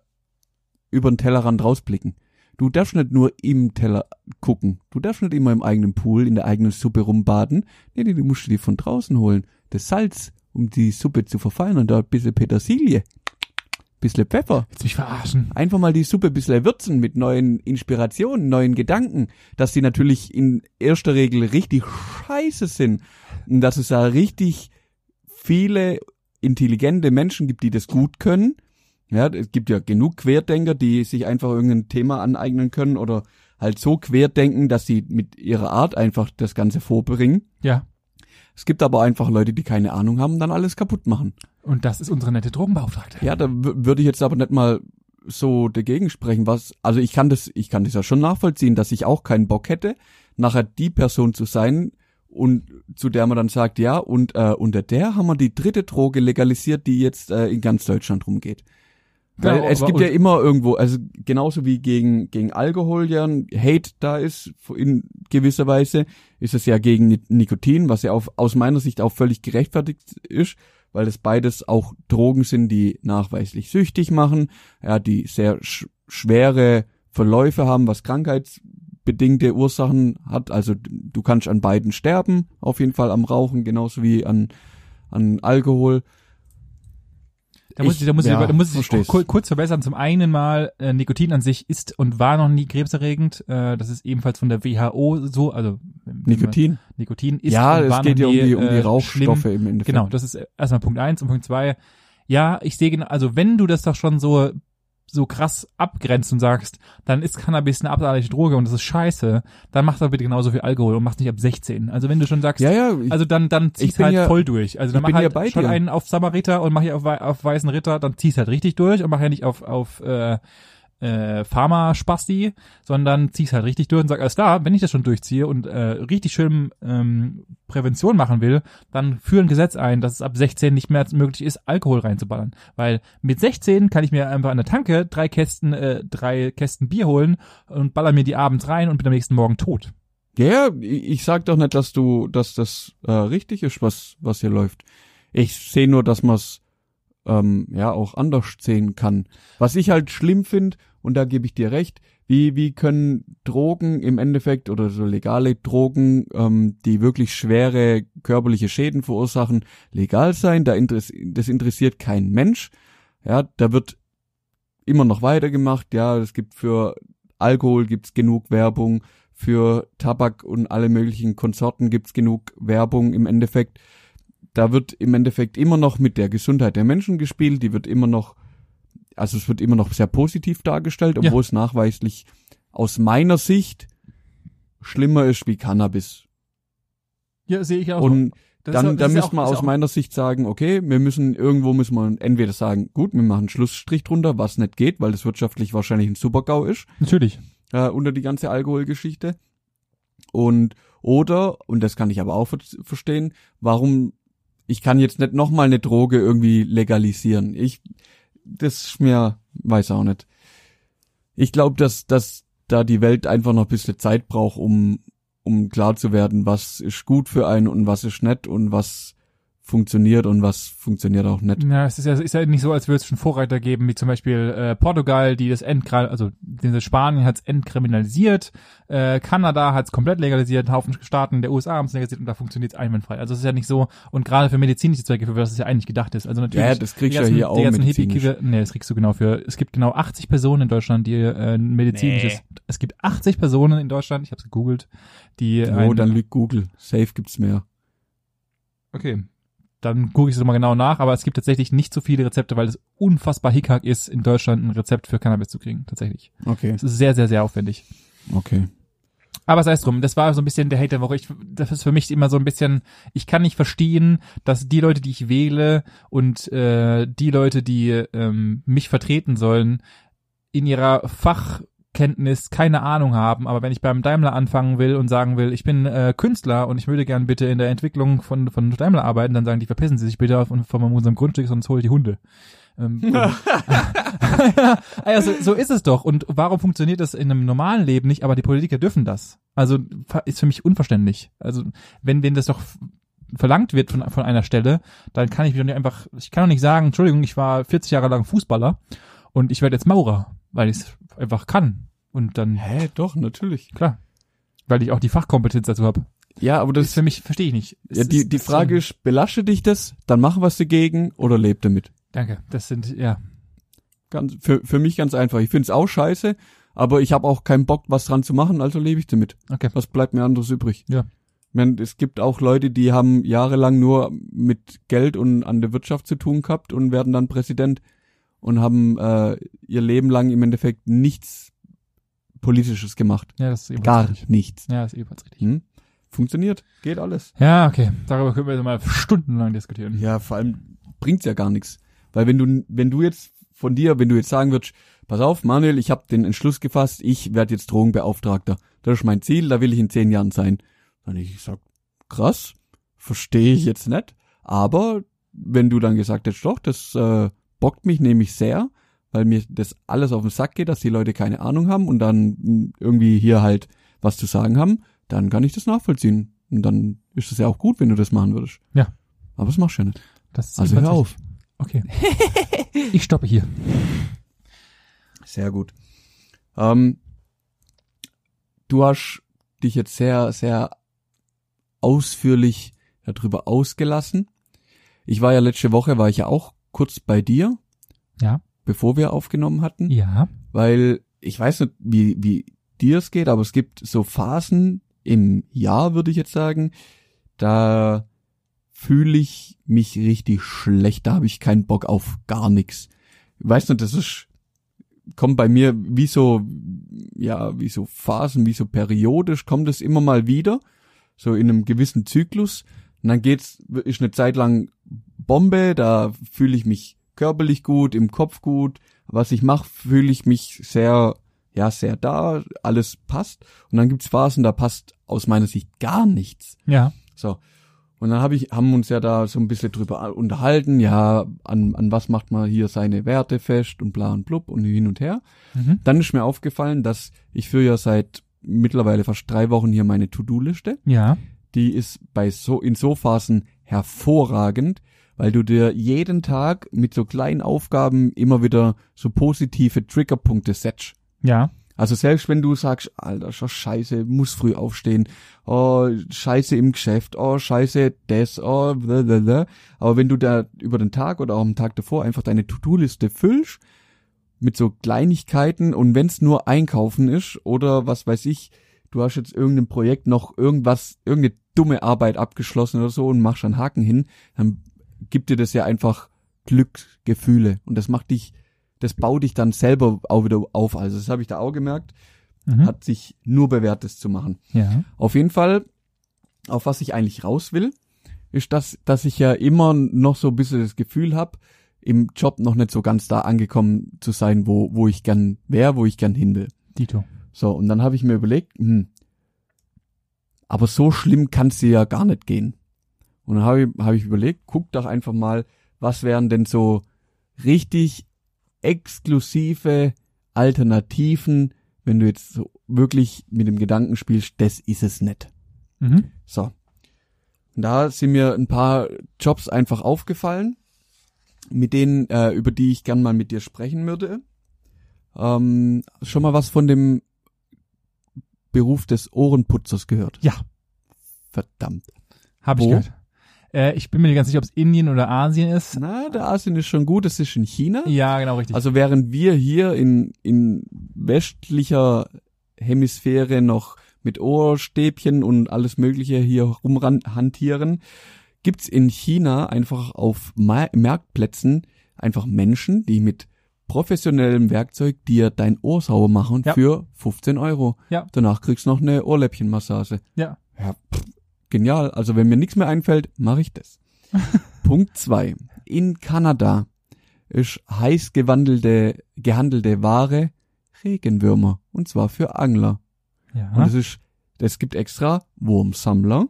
Speaker 1: über den Tellerrand rausblicken. Du darfst nicht nur im Teller gucken. Du darfst nicht immer im eigenen Pool, in der eigenen Suppe rumbaden. Nee, nee, du musst dir von draußen holen. Das Salz, um die Suppe zu verfeinern. Da ein bisschen Petersilie, bisschen Pfeffer.
Speaker 3: Du mich verarschen?
Speaker 1: Einfach mal die Suppe bisschen würzen mit neuen Inspirationen, neuen Gedanken. Dass die natürlich in erster Regel richtig scheiße sind. Und dass es da richtig viele intelligente Menschen gibt, die das gut können. Ja, es gibt ja genug Querdenker, die sich einfach irgendein Thema aneignen können oder halt so querdenken, dass sie mit ihrer Art einfach das Ganze vorbringen.
Speaker 3: Ja.
Speaker 1: Es gibt aber einfach Leute, die keine Ahnung haben, dann alles kaputt machen.
Speaker 3: Und das ist unsere nette Drogenbeauftragte.
Speaker 1: Ja, da würde ich jetzt aber nicht mal so dagegen sprechen, was, also ich kann das, ich kann das ja schon nachvollziehen, dass ich auch keinen Bock hätte, nachher die Person zu sein und zu der man dann sagt, ja, und äh, unter der haben wir die dritte Droge legalisiert, die jetzt äh, in ganz Deutschland rumgeht. Weil
Speaker 3: Ja,
Speaker 1: es gibt ja immer irgendwo, also genauso wie gegen, gegen Alkohol ja ein Hate da ist, in gewisser Weise, ist es ja gegen Ni- Nikotin, was ja auf, aus meiner Sicht auch völlig gerechtfertigt ist, weil es beides auch Drogen sind, die nachweislich süchtig machen, ja, die sehr sch schwere Verläufe haben, was krankheitsbedingte Ursachen hat. Also du kannst an beiden sterben, auf jeden Fall am Rauchen, genauso wie an, an Alkohol.
Speaker 3: Da muss
Speaker 1: Ich-
Speaker 3: da muss
Speaker 1: ja,
Speaker 3: ich, da muss ich kurz verbessern. Zum einen mal, äh, Nikotin an sich ist und war noch nie krebserregend. Äh, das ist ebenfalls von der WHO so, also
Speaker 1: Nikotin.
Speaker 3: Nikotin ist
Speaker 1: ja,
Speaker 3: und war
Speaker 1: es geht ja um die, um die
Speaker 3: äh,
Speaker 1: Rauchstoffe
Speaker 3: schlimm.
Speaker 1: im Endeffekt.
Speaker 3: Genau, das ist erstmal Punkt eins und Punkt zwei. Ja, ich sehe genau, also wenn du das doch schon so so krass abgrenzt und sagst, dann ist Cannabis eine abartige Droge und das ist scheiße, dann mach doch bitte genauso viel Alkohol und mach's nicht ab 16. Also wenn du schon sagst,
Speaker 1: Ja, ja, ich,
Speaker 3: also dann dann zieh's halt
Speaker 1: ja-
Speaker 3: voll durch. Also dann
Speaker 1: ich
Speaker 3: mach halt
Speaker 1: ja
Speaker 3: schon
Speaker 1: dir.
Speaker 3: einen auf Samariter und mach hier auf, auf weißen Ritter, dann zieh's halt richtig durch und mach ja nicht auf auf äh, äh, Pharma-Spasti, sondern zieh's halt richtig durch und sag, alles klar, wenn ich das schon durchziehe und äh, richtig schön ähm, Prävention machen will, dann führ ein Gesetz ein, dass es ab 16 nicht mehr möglich ist, Alkohol reinzuballern. Weil mit 16 kann ich mir einfach an der Tanke drei Kästen, äh, drei Kästen Bier holen und baller mir die abends rein und bin am nächsten Morgen tot.
Speaker 1: ja, ich ich sag doch nicht, dass du, dass das äh, richtig ist, was, was hier läuft. Ich sehe nur, dass man's ähm, ja auch anders sehen kann. Was ich halt schlimm finde, und da gebe ich dir recht, wie, wie können Drogen im Endeffekt oder so legale Drogen, ähm, die wirklich schwere körperliche Schäden verursachen, legal sein? Da interess das interessiert kein Mensch. Ja, da wird immer noch weitergemacht. Ja, es gibt für Alkohol gibt's genug Werbung, für Tabak und alle möglichen Konsorten gibt's genug Werbung im Endeffekt. Da wird im Endeffekt immer noch mit der Gesundheit der Menschen gespielt, die wird immer noch, also es wird immer noch sehr positiv dargestellt,
Speaker 3: Ja.
Speaker 1: obwohl es nachweislich aus meiner Sicht schlimmer ist wie Cannabis.
Speaker 3: Ja, sehe ich auch.
Speaker 1: Und
Speaker 3: Das
Speaker 1: dann,
Speaker 3: auch-
Speaker 1: dann müssen wir aus meiner Sicht sagen, okay, wir müssen, irgendwo müssen wir entweder sagen, gut, wir machen Schlussstrich drunter, was nicht geht, weil das wirtschaftlich wahrscheinlich ein Supergau ist,
Speaker 3: Natürlich.
Speaker 1: äh, unter die ganze Alkoholgeschichte. Und, oder, und das kann ich aber auch ver verstehen, warum, ich kann jetzt nicht nochmal eine Droge irgendwie legalisieren. Ich, das ist mir, weiß auch nicht. Ich glaube, dass, dass da die Welt einfach noch ein bisschen Zeit braucht, um, um klar zu werden, was ist gut für einen und was ist nett und was funktioniert und was funktioniert auch nicht.
Speaker 3: Ja, es ist ja, es ist ja nicht so, als würde es schon Vorreiter geben, wie zum Beispiel äh, Portugal, die das Endkral, also diese Spanien hat es entkriminalisiert, äh, Kanada hat es komplett legalisiert, ein Haufen Staaten der USA haben es legalisiert und da funktioniert es einwandfrei. Also es ist ja nicht so, und gerade für medizinische Zwecke, für was es ja eigentlich gedacht ist. Also natürlich.
Speaker 1: Ja, das kriegst du ja hier auch medizinisch.
Speaker 3: Hippie- Nee, das kriegst du genau für. Es gibt genau 80 Personen in Deutschland, die äh, ein medizinisches. Es gibt 80 Personen in Deutschland, ich habe es gegoogelt, die.
Speaker 1: Oh,
Speaker 3: ein-
Speaker 1: dann lügt Google. Safe gibt's mehr.
Speaker 3: Okay. Dann gucke ich es nochmal genau nach, aber es gibt tatsächlich nicht so viele Rezepte, weil es unfassbar hickhack ist, in Deutschland ein Rezept für Cannabis zu kriegen, tatsächlich.
Speaker 1: Okay,
Speaker 3: Es ist sehr, sehr, sehr aufwendig.
Speaker 1: okay.
Speaker 3: Aber sei es drum, das war so ein bisschen der Hate der Woche. Ich, das ist für mich immer so ein bisschen, ich kann nicht verstehen, dass die Leute, die ich wähle und äh, die Leute, die ähm, mich vertreten sollen, in ihrer Fachkenntnis, keine Ahnung haben, aber wenn ich beim Daimler anfangen will und sagen will, ich bin äh, Künstler und ich würde gern bitte in der Entwicklung von, von Daimler arbeiten, dann sagen die, verpissen Sie sich bitte auf, von unserem Grundstück, sonst hole ich die Hunde. Ähm, also so ist es doch. Und warum funktioniert das in einem normalen Leben nicht, aber die Politiker dürfen das? Also ist für mich unverständlich. Also wenn, wenn das doch verlangt wird von, von einer Stelle, dann kann ich mich doch nicht einfach, ich kann doch nicht sagen, Entschuldigung, ich war 40 Jahre lang Fußballer und ich werde jetzt Maurer, weil ich es einfach kann. Und dann.
Speaker 1: Hä, doch, natürlich.
Speaker 3: Klar. Weil ich auch die Fachkompetenz dazu habe.
Speaker 1: Ja, aber das,
Speaker 3: ist für mich, verstehe ich nicht.
Speaker 1: Ja, die, die Frage ist, belasche dich das, dann mach was dagegen oder leb damit.
Speaker 3: Danke. Das sind, ja.
Speaker 1: Ganz, für, für mich ganz einfach. Ich find's auch scheiße, aber ich habe auch keinen Bock, was dran zu machen, also lebe ich damit.
Speaker 3: Okay.
Speaker 1: Was bleibt mir anderes übrig?
Speaker 3: Ja.
Speaker 1: Ich meine, es gibt auch Leute, die haben jahrelang nur mit Geld und an der Wirtschaft zu tun gehabt und werden dann Präsident und haben äh, ihr Leben lang im Endeffekt nichts Politisches gemacht.
Speaker 3: Ja, das ist
Speaker 1: Gar
Speaker 3: richtig.
Speaker 1: nichts.
Speaker 3: Ja, das ist ebenfalls richtig.
Speaker 1: Hm? Funktioniert, geht alles.
Speaker 3: Ja, okay. Darüber können wir jetzt mal stundenlang diskutieren.
Speaker 1: Ja, vor allem bringt's ja gar nichts. Weil wenn du, wenn du jetzt von dir, wenn du jetzt sagen würdest, pass auf, Manuel, ich habe den Entschluss gefasst, ich werde jetzt Drogenbeauftragter. Das ist mein Ziel, da will ich in zehn Jahren sein. Dann ich sag, krass, verstehe ich jetzt nicht. Aber wenn du dann gesagt hättest, doch, das äh, bockt mich nämlich sehr, weil mir das alles auf den Sack geht, dass die Leute keine Ahnung haben und dann irgendwie hier halt was zu sagen haben, dann kann ich das nachvollziehen. Und dann ist es ja auch gut, wenn du das machen würdest.
Speaker 3: Ja.
Speaker 1: Aber das machst du ja nicht.
Speaker 3: Das ist
Speaker 1: Also hör auf.
Speaker 3: Okay. ich stoppe hier.
Speaker 1: Sehr gut. Ähm, du hast dich jetzt sehr, sehr ausführlich darüber ausgelassen. Ich war ja letzte Woche, war ich ja auch kurz bei dir,
Speaker 3: Ja.
Speaker 1: bevor wir aufgenommen hatten,
Speaker 3: Ja.
Speaker 1: weil ich weiß nicht, wie, wie dir es geht, aber es gibt so Phasen im Jahr, würde ich jetzt sagen, da fühle ich mich richtig schlecht, da habe ich keinen Bock auf gar nichts. Ich weiß nicht, das ist kommt bei mir wie so ja, wie so Phasen, wie so periodisch kommt es immer mal wieder, so in einem gewissen Zyklus und dann geht's ist eine Zeit lang Bombe, da fühle ich mich körperlich gut, im Kopf gut, was ich mache, fühle ich mich sehr ja, sehr da, alles passt und dann gibt's Phasen, da passt aus meiner Sicht gar nichts.
Speaker 3: Ja.
Speaker 1: So. Und dann hab ich, haben uns ja da so ein bisschen drüber unterhalten, ja, an, an was macht man hier seine Werte fest und bla und blub und hin und her.
Speaker 3: Mhm.
Speaker 1: Dann ist mir aufgefallen, dass ich führe ja seit mittlerweile fast drei Wochen hier meine To-Do-Liste.
Speaker 3: Ja.
Speaker 1: Die ist bei so, in so Phasen hervorragend, weil du dir jeden Tag mit so kleinen Aufgaben immer wieder so positive Triggerpunkte setzt.
Speaker 3: Ja.
Speaker 1: Also selbst wenn du sagst, Alter, schon scheiße, muss früh aufstehen, oh, scheiße im Geschäft, oh, scheiße das, oh, blablabla. aber wenn du da über den Tag oder auch am Tag davor einfach deine To-Do-Liste füllst, mit so Kleinigkeiten und wenn's nur einkaufen ist oder was weiß ich, du hast jetzt irgendein Projekt noch irgendwas, irgendeine dumme Arbeit abgeschlossen oder so und machst einen Haken hin, dann gibt dir das ja einfach Glücksgefühle und das macht dich das baut dich dann selber auch wieder auf. Also das habe ich da auch gemerkt.
Speaker 3: Mhm.
Speaker 1: Hat sich nur bewährt, das zu machen.
Speaker 3: Ja.
Speaker 1: Auf jeden Fall, auf was ich eigentlich raus will, ist das, dass ich ja immer noch so ein bisschen das Gefühl habe, im Job noch nicht so ganz da angekommen zu sein, wo, wo ich gern wäre, wo ich gern hin will.
Speaker 3: Dito.
Speaker 1: So, und dann habe ich mir überlegt, hm, aber so schlimm kann es dir ja gar nicht gehen. Und dann habe ich, hab ich überlegt, guck doch einfach mal, was wären denn so richtig exklusive Alternativen, wenn du jetzt so wirklich mit dem Gedanken spielst, das ist es nicht.
Speaker 3: Mhm.
Speaker 1: So. Und da sind mir ein paar Jobs einfach aufgefallen, mit denen, äh, über die ich gern mal mit dir sprechen würde. Ähm, schon mal was von dem Beruf des Ohrenputzers gehört?
Speaker 3: Ja.
Speaker 1: Verdammt.
Speaker 3: Habe ich gehört. Äh, ich bin mir nicht ganz sicher, ob es Indien oder Asien ist.
Speaker 1: Na, der Asien ist schon gut, das ist in China.
Speaker 3: Ja, genau, richtig.
Speaker 1: Also während wir hier in, in westlicher Hemisphäre noch mit Ohrstäbchen und alles Mögliche hier rumhantieren, gibt's in China einfach auf Ma Marktplätzen einfach Menschen, die mit professionellem Werkzeug dir dein Ohr sauber machen
Speaker 3: Ja.
Speaker 1: für 15 Euro.
Speaker 3: Ja.
Speaker 1: Danach kriegst du noch eine Ohrläppchenmassage.
Speaker 3: ja.
Speaker 1: Ja, pff, genial. Also wenn mir nichts mehr einfällt, mache ich das. Punkt zwei: In Kanada ist heiß gewandelte, gehandelte Ware Regenwürmer. Und zwar für Angler.
Speaker 3: Ja.
Speaker 1: Und es ist, es gibt extra Wurmsammler,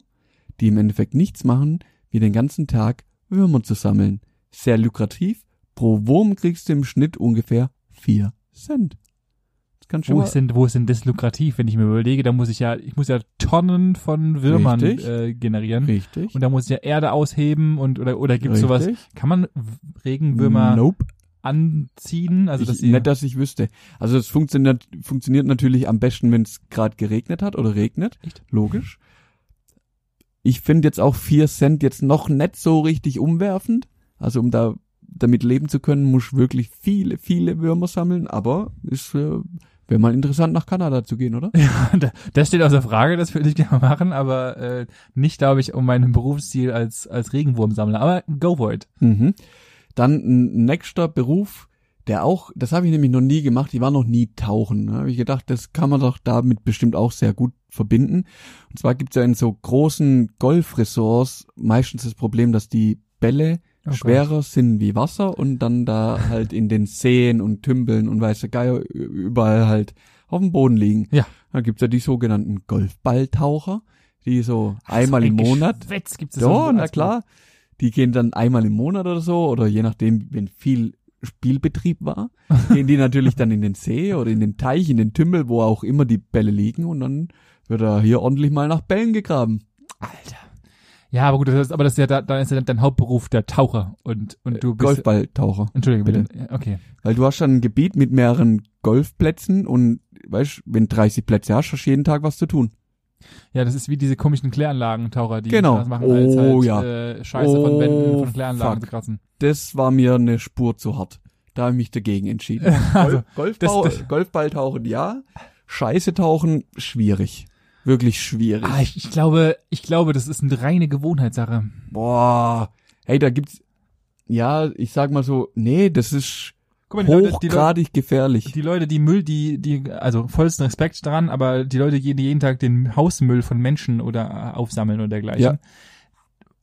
Speaker 1: die im Endeffekt nichts machen, wie den ganzen Tag Würmer zu sammeln. Sehr lukrativ. Pro Wurm kriegst du im Schnitt ungefähr vier Cent. Das kann schon
Speaker 3: wo ist denn, wo ist denn das lukrativ, wenn ich mir überlege, da muss ich ja, ich muss ja Tonnen von Würmern
Speaker 1: Richtig.
Speaker 3: äh, generieren.
Speaker 1: richtig.
Speaker 3: Und da muss ich ja Erde ausheben und oder oder gibt's sowas?
Speaker 1: richtig.
Speaker 3: Kann man Regenwürmer
Speaker 1: Nope.
Speaker 3: anziehen? Also dass
Speaker 1: ich,
Speaker 3: sie
Speaker 1: nicht, dass ich wüsste. Also es funktioniert, funktioniert natürlich am besten, wenn es gerade geregnet hat oder regnet.
Speaker 3: Echt?
Speaker 1: Logisch. Ich finde jetzt auch vier Cent jetzt noch nicht so richtig umwerfend. Also um da damit leben zu können, muss ich wirklich viele, viele Würmer sammeln. Aber ist äh, wäre mal interessant nach Kanada zu gehen, oder?
Speaker 3: Ja, da- das steht außer Frage, das würde ich gerne machen, aber äh, nicht, glaube ich, um meinen Berufsziel als als Regenwurmsammler. Aber go for it.
Speaker 1: Mhm. Dann ein nächster Beruf, der auch, das habe ich nämlich noch nie gemacht, ich war noch nie tauchen. Da habe ich gedacht, das kann man doch damit bestimmt auch sehr gut verbinden. Und zwar gibt's ja in so großen Golfresorts meistens das Problem, dass die Bälle
Speaker 3: Oh
Speaker 1: schwerer sind wie Wasser und dann da halt in den Seen und Tümpeln und weiße Geier überall halt auf dem Boden liegen.
Speaker 3: Ja.
Speaker 1: Dann gibt's ja die sogenannten Golfballtaucher, die so
Speaker 3: Ach,
Speaker 1: einmal
Speaker 3: so
Speaker 1: im
Speaker 3: ein
Speaker 1: Monat
Speaker 3: Geschwätz gibt's das
Speaker 1: ja,
Speaker 3: so
Speaker 1: na klar. Die gehen dann einmal im Monat oder so, oder je nachdem, wenn viel Spielbetrieb war, gehen die natürlich dann in den See oder in den Teich, in den Tümmel, wo auch immer die Bälle liegen und dann wird da hier ordentlich mal nach Bällen gegraben.
Speaker 3: Alter. Ja, aber gut, das ist, aber das ist ja da, da ist ja dein Hauptberuf der Taucher und und du bist
Speaker 1: Golfballtaucher.
Speaker 3: Entschuldige bitte.
Speaker 1: bitte.
Speaker 3: Okay.
Speaker 1: Weil du hast dann ein Gebiet mit mehreren Golfplätzen und weißt, wenn 30 Plätze hast, hast du jeden Tag was zu tun.
Speaker 3: Ja, das ist wie diese komischen Kläranlagentaucher, die
Speaker 1: Genau.
Speaker 3: das machen,
Speaker 1: Oh,
Speaker 3: als halt,
Speaker 1: ja.
Speaker 3: äh, Scheiße von Wänden
Speaker 1: Oh,
Speaker 3: von Kläranlagen
Speaker 1: fuck.
Speaker 3: zu kratzen.
Speaker 1: Das war mir eine Spur zu hart. Da habe ich mich dagegen entschieden.
Speaker 3: Also,
Speaker 1: Golf, Golfbau,
Speaker 3: das- das-
Speaker 1: Golfballtauchen ja, Scheiße tauchen schwierig. Wirklich schwierig.
Speaker 3: Ah, ich, ich glaube, ich glaube, das ist eine reine Gewohnheitssache.
Speaker 1: Boah, hey, da gibt's, ja, ich sag mal so, nee, das ist
Speaker 3: Guck mal, die Leute, die Leute,
Speaker 1: hochgradig gefährlich.
Speaker 3: die Leute, die Müll, die, die, also vollsten Respekt dran, aber die Leute, die jeden Tag den Hausmüll von Menschen oder äh, aufsammeln oder dergleichen.
Speaker 1: Ja.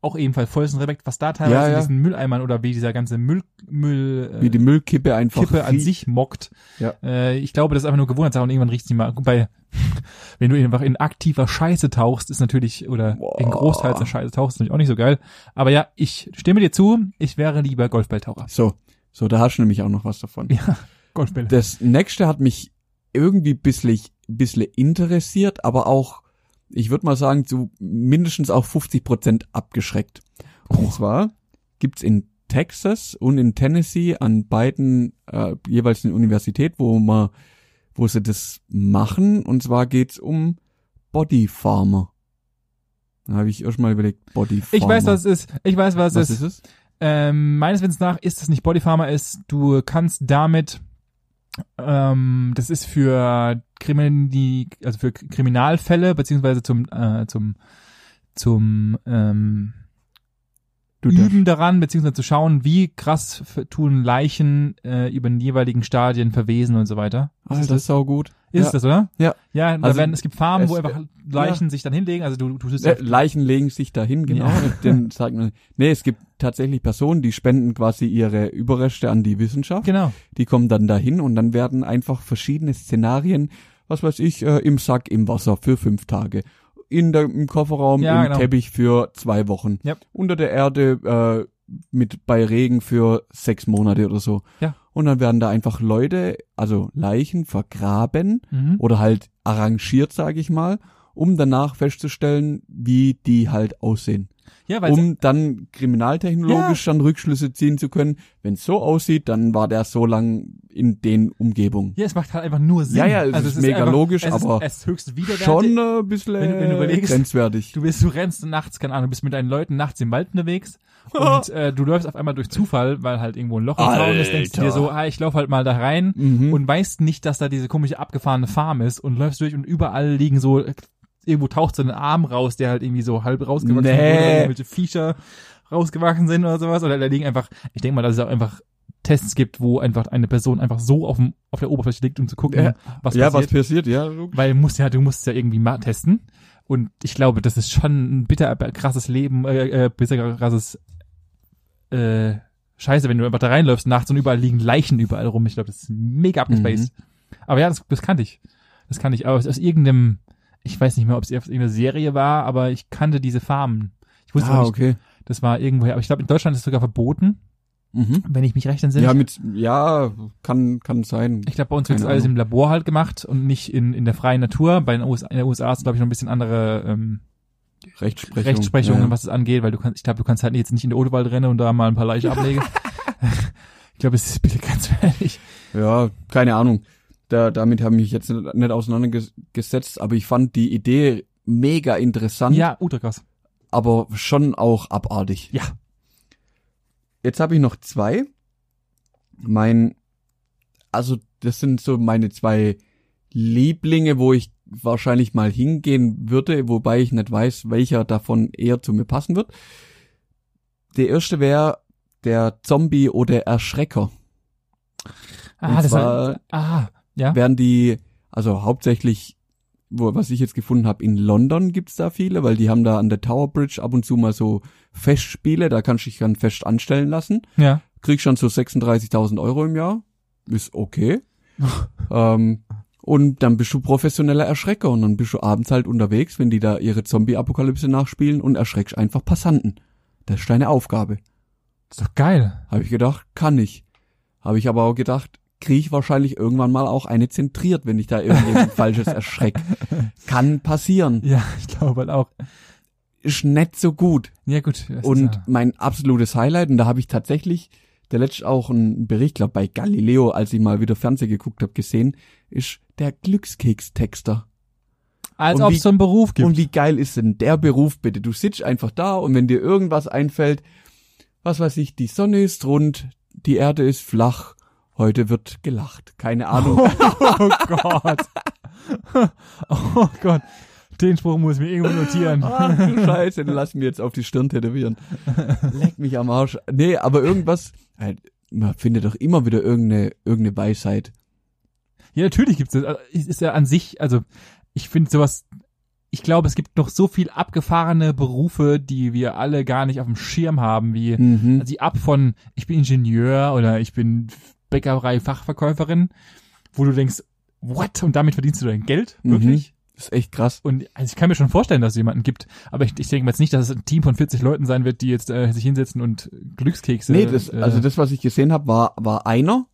Speaker 3: Auch ebenfalls vollsten Respekt, was da teilweise
Speaker 1: Ja,
Speaker 3: in
Speaker 1: ja.
Speaker 3: diesen Mülleimern oder wie dieser ganze Müll, Müll, äh,
Speaker 1: Wie die Müllkippe einfach
Speaker 3: Kippe an sich mockt.
Speaker 1: Ja.
Speaker 3: Äh, ich glaube, das ist einfach nur Gewohnheitssache und irgendwann riecht's nicht mal. Bei, wenn du einfach in aktiver Scheiße tauchst, ist natürlich, oder
Speaker 1: Boah.
Speaker 3: in Großteils der Scheiße tauchst, ist natürlich auch nicht so geil. Aber ja, ich stimme dir zu, ich wäre lieber Golfballtaucher.
Speaker 1: So, so, da hast du nämlich auch noch was davon.
Speaker 3: Ja, Golfbälle.
Speaker 1: Das nächste hat mich irgendwie bisschen, bisschen interessiert, aber auch, ich würde mal sagen, zu mindestens auch 50 Prozent abgeschreckt. Und zwar gibt's in Texas und in Tennessee an beiden äh, jeweils eine Universität, wo man, wo sie das machen. Und zwar geht's um Body Farmer. Da habe ich erst mal überlegt, Body Farmer.
Speaker 3: Ich weiß, was es ist. Ich weiß, was,
Speaker 1: was
Speaker 3: es ist.
Speaker 1: ist es?
Speaker 3: Ähm, meines Wissens nach ist es nicht Bodyfarmer, ist, du kannst damit, ähm, das ist für Krimin die, also für Kriminalfälle, beziehungsweise zum, äh, zum, zum, ähm,
Speaker 1: Du
Speaker 3: Üben daran, beziehungsweise zu schauen, wie krass tun Leichen äh, über den jeweiligen Stadien verwesen und so weiter.
Speaker 1: Das ist sau gut.
Speaker 3: Ist
Speaker 1: ja.
Speaker 3: es das, oder?
Speaker 1: Ja.
Speaker 3: Ja,
Speaker 1: Also,
Speaker 3: werden, es gibt Farmen, wo
Speaker 1: es-
Speaker 3: einfach Leichen sich dann hinlegen, also du, du tust
Speaker 1: Äh, Leichen legen sich dahin, genau.
Speaker 3: Ja.
Speaker 1: Den man, nee, es gibt tatsächlich Personen, die spenden quasi ihre Überreste an die Wissenschaft.
Speaker 3: Genau.
Speaker 1: Die kommen dann dahin und dann werden einfach verschiedene Szenarien, was weiß ich, äh, im Sack im Wasser für fünf Tage. In der, im Kofferraum,
Speaker 3: Ja,
Speaker 1: im
Speaker 3: genau.
Speaker 1: Teppich für zwei Wochen.
Speaker 3: Yep.
Speaker 1: Unter der Erde äh, mit bei Regen für sechs Monate oder so.
Speaker 3: Ja.
Speaker 1: Und dann werden da einfach Leute, also Leichen vergraben
Speaker 3: Mhm.
Speaker 1: oder halt arrangiert, sage ich mal, um danach festzustellen, wie die halt aussehen.
Speaker 3: Ja, weil
Speaker 1: Um dann kriminaltechnologisch dann Rückschlüsse ziehen zu können. Wenn es so aussieht, dann war der so lang in den Umgebungen.
Speaker 3: Ja, es macht halt einfach nur Sinn.
Speaker 1: Ja, ja, es
Speaker 3: also
Speaker 1: ist mega
Speaker 3: einfach,
Speaker 1: logisch,
Speaker 3: es
Speaker 1: aber
Speaker 3: ist, es höchst.
Speaker 1: Schon äh, ein bisschen
Speaker 3: Wenn du- wenn du überlegst,
Speaker 1: grenzwertig.
Speaker 3: Du bist, du rennst nachts, keine Ahnung, bist mit deinen Leuten nachts im Wald unterwegs und äh, du läufst auf einmal durch Zufall, weil halt irgendwo ein Loch im ist, denkst du dir so, ah, ich lauf halt mal da rein
Speaker 1: Mhm.
Speaker 3: und weißt nicht, dass da diese komische abgefahrene Farm ist und läufst durch und überall liegen so, äh, irgendwo taucht so ein Arm raus, der halt irgendwie so halb rausgewachsen ist,
Speaker 1: Nee.
Speaker 3: oder irgendwelche Viecher rausgewachsen sind oder sowas, oder da liegen einfach, ich denke mal, dass es auch einfach Tests gibt, wo einfach eine Person einfach so auf, dem, auf der Oberfläche liegt, um zu gucken,
Speaker 1: Ja.
Speaker 3: was
Speaker 1: ja,
Speaker 3: passiert.
Speaker 1: was passiert, ja. logisch.
Speaker 3: Weil musst ja, du musst ja irgendwie mal testen. Und ich glaube, das ist schon ein bitter krasses Leben, äh, äh, bitter krasses äh, Scheiße, wenn du einfach da reinläufst nachts und überall liegen Leichen überall rum. Ich glaube, das ist mega abgespaced. Aber ja, das, das kannte ich. Das kannte ich. Aber aus, aus irgendeinem, ich weiß nicht mehr, ob es irgendeine Serie war, aber ich kannte diese Farben. Ich wusste
Speaker 1: ah,
Speaker 3: nicht,
Speaker 1: okay.
Speaker 3: das war irgendwoher. Aber ich glaube, in Deutschland ist es sogar verboten,
Speaker 1: Mhm.
Speaker 3: wenn ich mich recht entsinne.
Speaker 1: Ja, mit, ja, kann, kann sein.
Speaker 3: ich glaube, bei uns wird
Speaker 1: Keine
Speaker 3: alles im Labor halt gemacht und nicht in, in der freien Natur. Bei den USA, in den USA ist, glaube ich, noch ein bisschen andere ähm,
Speaker 1: Rechtsprechung.
Speaker 3: Rechtsprechungen,
Speaker 1: Ja,
Speaker 3: was es angeht, weil du kannst, ich glaube, du kannst halt jetzt nicht in den Odewald rennen und da mal ein paar Leichen ablegen. ich glaube, es ist bitte ganz ehrlich.
Speaker 1: Ja, keine Ahnung. Da, damit habe ich mich jetzt nicht, auseinandergesetzt, aber ich fand die Idee mega interessant,
Speaker 3: Ja, Ultrakrass.
Speaker 1: aber schon auch abartig.
Speaker 3: Ja.
Speaker 1: Jetzt habe ich noch zwei. Mein, also das sind so meine zwei Lieblinge, wo ich wahrscheinlich mal hingehen würde, wobei ich nicht weiß, welcher davon eher zu mir passen wird. Der erste wäre der Zombie oder Erschrecker.
Speaker 3: Ah,
Speaker 1: Und
Speaker 3: das war, ah, ja.
Speaker 1: werden die, also hauptsächlich, wo, was ich jetzt gefunden habe, in London gibt's da viele, weil die haben da an der Tower Bridge ab und zu mal so Festspiele, da kannst du dich dann fest anstellen lassen.
Speaker 3: Ja.
Speaker 1: Kriegst schon so 36.000 Euro im Jahr. Ist okay. ähm, und dann bist du professioneller Erschrecker und dann bist du abends halt unterwegs, wenn die da ihre Zombie-Apokalypse nachspielen und erschreckst einfach Passanten. Das ist deine Aufgabe.
Speaker 3: Das ist doch geil.
Speaker 1: Habe ich gedacht, kann ich. Habe ich aber auch gedacht, kriege ich wahrscheinlich irgendwann mal auch eine zentriert, wenn ich da irgendjemand Falsches erschreck. Kann passieren.
Speaker 3: Ja, ich glaube halt auch.
Speaker 1: Ist nicht so gut.
Speaker 3: Ja, gut.
Speaker 1: Und
Speaker 3: ja-
Speaker 1: mein absolutes Highlight, und da habe ich tatsächlich der letzte auch einen Bericht, glaub bei Galileo, als ich mal wieder Fernsehen geguckt habe, gesehen, ist der Glückskekstexter.
Speaker 3: als ob es so einen Beruf gibt.
Speaker 1: Und wie geil ist denn der Beruf bitte? Du sitzt einfach da und wenn dir irgendwas einfällt, was weiß ich, die Sonne ist rund, die Erde ist flach, heute wird gelacht. Keine Ahnung.
Speaker 3: oh Gott. oh Gott. Den Spruch muss ich mir irgendwo notieren.
Speaker 1: Ach du Scheiße, den lass mir jetzt auf die Stirn tätowieren. Leck mich am Arsch. Nee, aber irgendwas, halt, man findet doch immer wieder irgendeine, irgendeine Weisheit.
Speaker 3: Ja, natürlich gibt's das. Also, es ist ja an sich, also ich finde sowas, ich glaube, es gibt noch so viel abgefahrene Berufe, die wir alle gar nicht auf dem Schirm haben, wie
Speaker 1: Mhm.
Speaker 3: also die ab von ich bin Ingenieur oder ich bin Bäckerei-Fachverkäuferin, wo du denkst, what? Und damit verdienst du dein Geld?
Speaker 1: Mhm.
Speaker 3: Wirklich?
Speaker 1: Das ist echt krass.
Speaker 3: Und also ich kann mir schon vorstellen, dass es jemanden gibt, aber ich, ich denke mal jetzt nicht, dass es ein Team von 40 Leuten sein wird, die jetzt äh, sich hinsetzen und Glückskekse.
Speaker 1: Nee, das,
Speaker 3: äh,
Speaker 1: also das, was ich gesehen habe, war, war einer,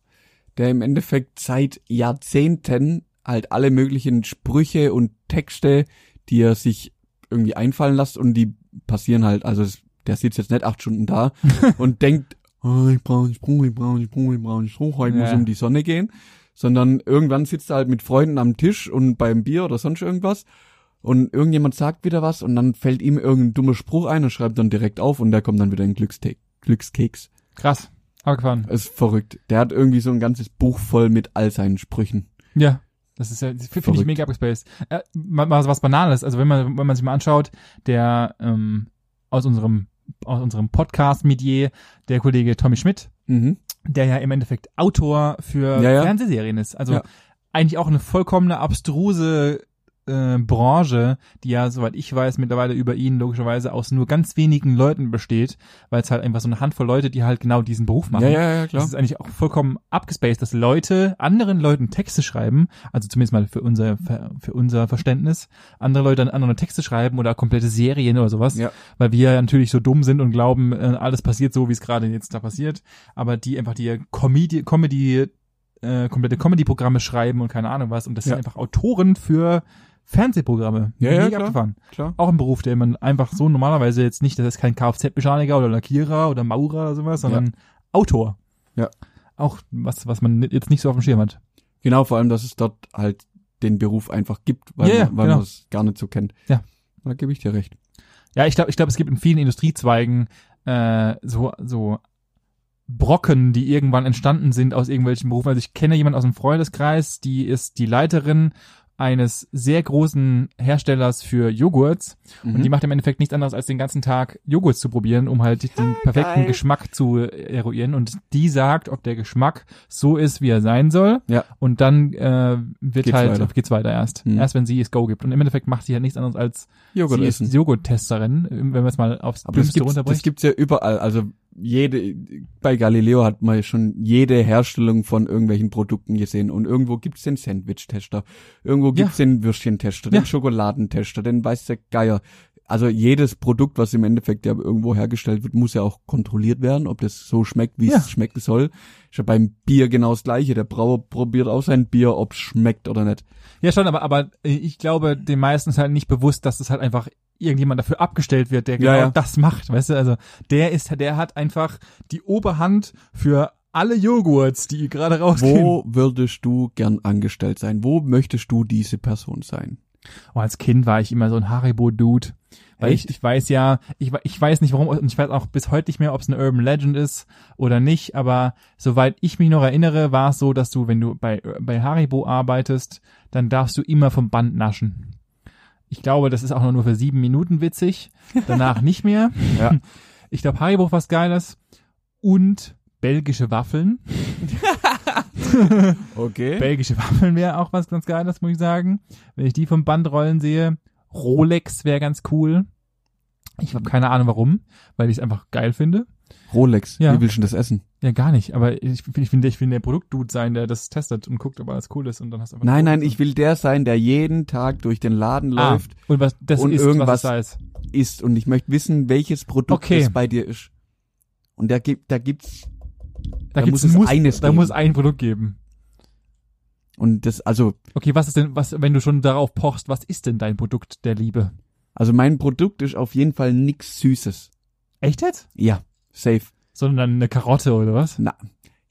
Speaker 1: der im Endeffekt seit Jahrzehnten halt alle möglichen Sprüche und Texte, die er sich irgendwie einfallen lässt und die passieren halt, also es, der sitzt jetzt nicht acht Stunden da und denkt, oh, ich brauche einen Spruch, ich brauche einen Spruch, ich brauche einen Spruch, heute muss
Speaker 3: Ja.
Speaker 1: um die Sonne gehen, sondern irgendwann sitzt er halt mit Freunden am Tisch und beim Bier oder sonst irgendwas und irgendjemand sagt wieder was und dann fällt ihm irgendein dummer Spruch ein und schreibt dann direkt auf und der kommt dann wieder in Glückste Glückskeks.
Speaker 3: krass. Abgefahren.
Speaker 1: Ist verrückt. Der hat irgendwie so ein ganzes Buch voll mit all seinen Sprüchen.
Speaker 3: Ja. Das ist ja, finde ich mega abgespaced. Äh, mal, mal so was Banales. Also wenn man, wenn man sich mal anschaut, der ähm, aus unserem aus unserem Podcast-Medier, der Kollege Tommy Schmidt,
Speaker 1: Mhm.
Speaker 3: der ja im Endeffekt Autor für
Speaker 1: Ja, ja.
Speaker 3: Fernsehserien ist. Also
Speaker 1: Ja.
Speaker 3: eigentlich auch eine vollkommene abstruse äh, Branche, die ja, soweit ich weiß, mittlerweile über ihn logischerweise aus nur ganz wenigen Leuten besteht, weil es halt einfach so eine Handvoll Leute, die halt genau diesen Beruf machen.
Speaker 1: Ja, ja, ja,
Speaker 3: Das
Speaker 1: klar.
Speaker 3: ist eigentlich auch vollkommen abgespaced, dass Leute anderen Leuten Texte schreiben, also zumindest mal für unser für, unser Verständnis, andere Leute an andere Texte schreiben oder komplette Serien oder sowas,
Speaker 1: Ja.
Speaker 3: weil wir natürlich so dumm sind und glauben, äh, alles passiert so, wie es gerade jetzt da passiert, aber die einfach die Comedy Comedy äh, komplette Comedy-Programme schreiben und keine Ahnung was und das
Speaker 1: Ja.
Speaker 3: sind einfach Autoren für Fernsehprogramme.
Speaker 1: Ja, ja, klar.
Speaker 3: abgefahren.
Speaker 1: Klar.
Speaker 3: Auch ein Beruf, der man einfach so normalerweise jetzt nicht, das ist kein Kfz-Mechaniker oder Lackierer oder Maurer oder sowas, sondern Autor.
Speaker 1: Ja.
Speaker 3: Auch was, was man jetzt nicht so auf dem Schirm hat.
Speaker 1: Genau, vor allem, dass es dort halt den Beruf einfach gibt, weil,
Speaker 3: Ja, ja,
Speaker 1: weil
Speaker 3: genau.
Speaker 1: man es gar nicht so kennt.
Speaker 3: Ja.
Speaker 1: Da gebe ich dir recht.
Speaker 3: Ja, ich glaube, ich glaube, es gibt in vielen Industriezweigen äh, so so Brocken, die irgendwann entstanden sind aus irgendwelchen Berufen. Also ich kenne jemanden aus dem Freundeskreis, die ist die Leiterin eines sehr großen Herstellers für Joghurts und
Speaker 1: Mhm.
Speaker 3: die macht im Endeffekt nichts anderes als den ganzen Tag Joghurt zu probieren, um halt den perfekten
Speaker 1: geil.
Speaker 3: Geschmack zu eruieren und die sagt, ob der Geschmack so ist, wie er sein soll
Speaker 1: Ja.
Speaker 3: und dann äh, wird
Speaker 1: Geht's
Speaker 3: halt
Speaker 1: weiter.
Speaker 3: geht's weiter erst.
Speaker 1: Mhm.
Speaker 3: Erst wenn sie es Go gibt und im Endeffekt macht sie halt nichts anderes als
Speaker 1: Joghurt
Speaker 3: sie
Speaker 1: essen.
Speaker 3: ist Joghurt-Testerin, wenn wir es mal aufs
Speaker 1: Aber
Speaker 3: Dümmste
Speaker 1: gibt's, das gibt's ja überall. Also jede, bei Galileo hat man schon jede Herstellung von irgendwelchen Produkten gesehen und irgendwo gibt's den Sandwich-Tester, irgendwo gibt's den Würstchentester, den
Speaker 3: Ja.
Speaker 1: Schokoladentester, den weiß der Geier. Also jedes Produkt, was im Endeffekt ja irgendwo hergestellt wird, muss ja auch kontrolliert werden, ob das so schmeckt, wie
Speaker 3: Ja.
Speaker 1: es schmecken soll. Ist ja beim Bier genau das gleiche. Der Brauer probiert auch sein Bier, ob's schmeckt oder nicht.
Speaker 3: Ja, schon, aber, aber ich glaube, den meisten ist halt nicht bewusst, dass es halt einfach irgendjemand dafür abgestellt wird, der
Speaker 1: Ja,
Speaker 3: genau
Speaker 1: ja.
Speaker 3: das macht, weißt du, also der ist, der hat einfach die Oberhand für alle Joghurts, die gerade rausgehen.
Speaker 1: Wo würdest du gern angestellt sein? Wo möchtest du diese Person sein?
Speaker 3: Oh, als Kind war ich immer so ein Haribo-Dude. Weil ich,
Speaker 1: Echt?
Speaker 3: ich weiß ja, ich, ich weiß nicht warum, und ich weiß auch bis heute nicht mehr, ob es eine Urban Legend ist oder nicht, aber soweit ich mich noch erinnere, war es so, dass du, wenn du bei, bei Haribo arbeitest, dann darfst du immer vom Band naschen. Ich glaube, das ist auch nur für sieben Minuten witzig, danach nicht mehr.
Speaker 1: Ja.
Speaker 3: Ich glaube, Haribo was Geiles und belgische Waffeln.
Speaker 1: Okay.
Speaker 3: Belgische Waffeln wäre auch was ganz Geiles, muss ich sagen. Wenn ich die vom Band rollen sehe. Rolex wäre ganz cool. Ich habe keine Ahnung warum, weil ich es einfach geil finde.
Speaker 1: Rolex.
Speaker 3: Ja.
Speaker 1: Wie willst du denn das essen?
Speaker 3: Ja, gar nicht. Aber ich, ich finde, ich will der Produktdude sein, der das testet und guckt, ob alles cool ist und dann hast du einfach
Speaker 1: Nein, nein, ich will der sein, der jeden Tag durch den Laden
Speaker 3: ah,
Speaker 1: läuft,
Speaker 3: und was das
Speaker 1: und
Speaker 3: ist,
Speaker 1: irgendwas-
Speaker 3: was ist.
Speaker 1: isst und ich möchte wissen, welches Produkt
Speaker 3: Okay.
Speaker 1: es bei dir ist. Und da gibt, da gibt's
Speaker 3: Da,
Speaker 1: da
Speaker 3: gibt's
Speaker 1: muss es
Speaker 3: muss,
Speaker 1: eines
Speaker 3: da
Speaker 1: geben.
Speaker 3: muss ein Produkt geben.
Speaker 1: und das, also,
Speaker 3: Okay, was ist denn, was, wenn du schon darauf pochst, was ist denn dein Produkt der Liebe?
Speaker 1: also mein Produkt ist auf jeden Fall nix Süßes.
Speaker 3: Echt jetzt?
Speaker 1: Ja, safe.
Speaker 3: Sondern eine Karotte oder was?
Speaker 1: Na,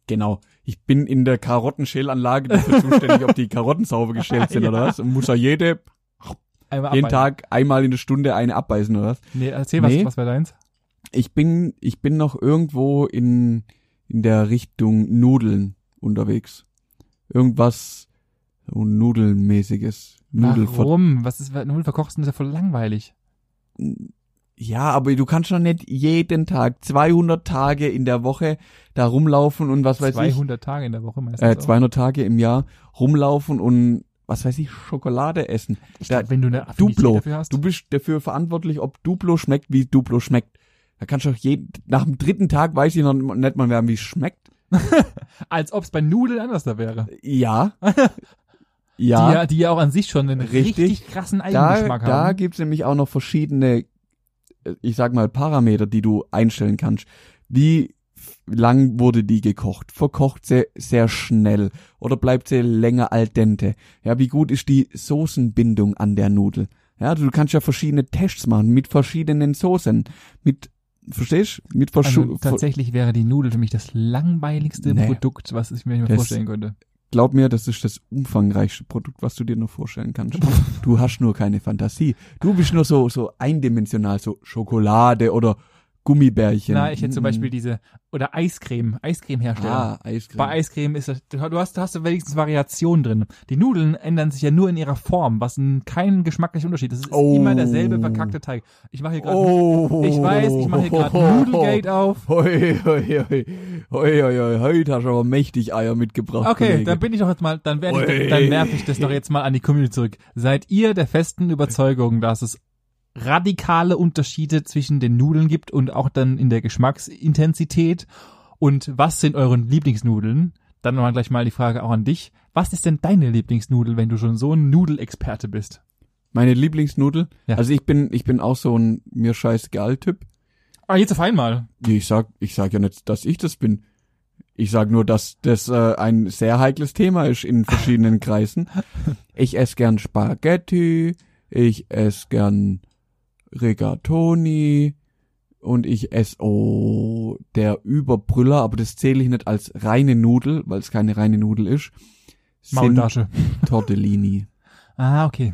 Speaker 1: genau. Ich bin in der Karottenschälanlage dafür zuständig, ob die Karotten sauber geschält sind
Speaker 3: Ja.
Speaker 1: oder was. Und muss ja jede,
Speaker 3: Einmal
Speaker 1: jeden
Speaker 3: abbeißen.
Speaker 1: Tag einmal in der Stunde eine abbeißen oder was.
Speaker 3: Nee, erzähl was,
Speaker 1: Nee.
Speaker 3: was wäre deins?
Speaker 1: Ich bin, ich bin noch irgendwo in, in der Richtung Nudeln unterwegs. Irgendwas so Nudelmäßiges. Nudelver
Speaker 3: Warum? Was ist, Nudeln verkochst, ist ja voll langweilig.
Speaker 1: Ja, aber du kannst schon nicht jeden Tag, 200 Tage in der Woche da rumlaufen und was weiß
Speaker 3: 200 Tage in der Woche
Speaker 1: ich,
Speaker 3: meistens.
Speaker 1: äh,
Speaker 3: auch.
Speaker 1: 200 Tage im Jahr rumlaufen und was weiß ich, Schokolade essen.
Speaker 3: Ich
Speaker 1: Da-
Speaker 3: glaub, wenn du eine Affinität
Speaker 1: Duplo.
Speaker 3: dafür hast.
Speaker 1: Du bist dafür verantwortlich, ob Duplo schmeckt, wie Duplo schmeckt. Da kannst du doch jeden, nach dem dritten Tag weiß ich noch nicht mal mehr, wie es schmeckt.
Speaker 3: als ob es bei Nudeln anders da wäre.
Speaker 1: Ja.
Speaker 3: Die,
Speaker 1: ja.
Speaker 3: ja, die ja auch an sich schon einen
Speaker 1: Richtig.
Speaker 3: richtig, krassen
Speaker 1: da,
Speaker 3: Eigengeschmack
Speaker 1: da
Speaker 3: haben.
Speaker 1: gibt's nämlich auch noch verschiedene, ich sag mal, Parameter, die du einstellen kannst. Wie lang wurde die gekocht? Verkocht sie sehr schnell oder bleibt sie länger al dente? Ja, wie gut ist die Soßenbindung an der Nudel? Ja, du kannst ja verschiedene Tests machen mit verschiedenen Soßen, mit verstehst? Mit verschu
Speaker 3: Also, tatsächlich wäre die Nudel für mich das langweiligste
Speaker 1: Nee.
Speaker 3: Produkt, was ich mir
Speaker 1: Das-
Speaker 3: vorstellen könnte.
Speaker 1: Glaub mir, das ist das umfangreichste Produkt, was du dir nur vorstellen kannst. Du hast nur keine Fantasie. Du bist nur so, so eindimensional, so Schokolade oder Gummibärchen.
Speaker 3: Na, ich hätte zum
Speaker 1: Mm.
Speaker 3: Beispiel diese, oder Eiscreme, Eiscremehersteller.
Speaker 1: Ah, Eiscreme.
Speaker 3: Bei Eiscreme ist das, du hast, du hast wenigstens Variation drin. Die Nudeln ändern sich ja nur in ihrer Form, was ein, kein geschmacklicher Unterschied ist. Es ist
Speaker 1: Oh.
Speaker 3: immer derselbe verkackte Teig. Ich mache hier gerade,
Speaker 1: oh.
Speaker 3: ich weiß, ich mache hier gerade Nudelgate auf.
Speaker 1: Hoi, hoi, hoi. Hoi, hoi, hoi. Heute hast du aber mächtig Eier mitgebracht.
Speaker 3: Okay,
Speaker 1: Kollege.
Speaker 3: dann bin ich doch jetzt mal, dann werde ich, dann werfe ich das doch jetzt mal an die Community zurück. Seid ihr der festen Überzeugung, dass es radikale Unterschiede zwischen den Nudeln gibt und auch dann in der Geschmacksintensität? Und was sind eure Lieblingsnudeln? Dann nochmal gleich mal die Frage auch an dich. Was ist denn deine Lieblingsnudel, wenn du schon so ein Nudelexperte bist?
Speaker 1: Meine Lieblingsnudel?
Speaker 3: Ja.
Speaker 1: Also ich bin, ich bin auch so ein mir scheißegal Typ.
Speaker 3: Ah, jetzt auf einmal.
Speaker 1: Ich sag, ich sag ja nicht, dass ich das bin. Ich sag nur, dass das äh, ein sehr heikles Thema ist in verschiedenen Kreisen. Ich esse gern Spaghetti, ich esse gern Rigatoni und ich esse oh der Überbrüller, aber das zähle ich nicht als reine Nudel, weil es keine reine Nudel ist.
Speaker 3: Maultasche.
Speaker 1: Tortellini.
Speaker 3: Ah, okay.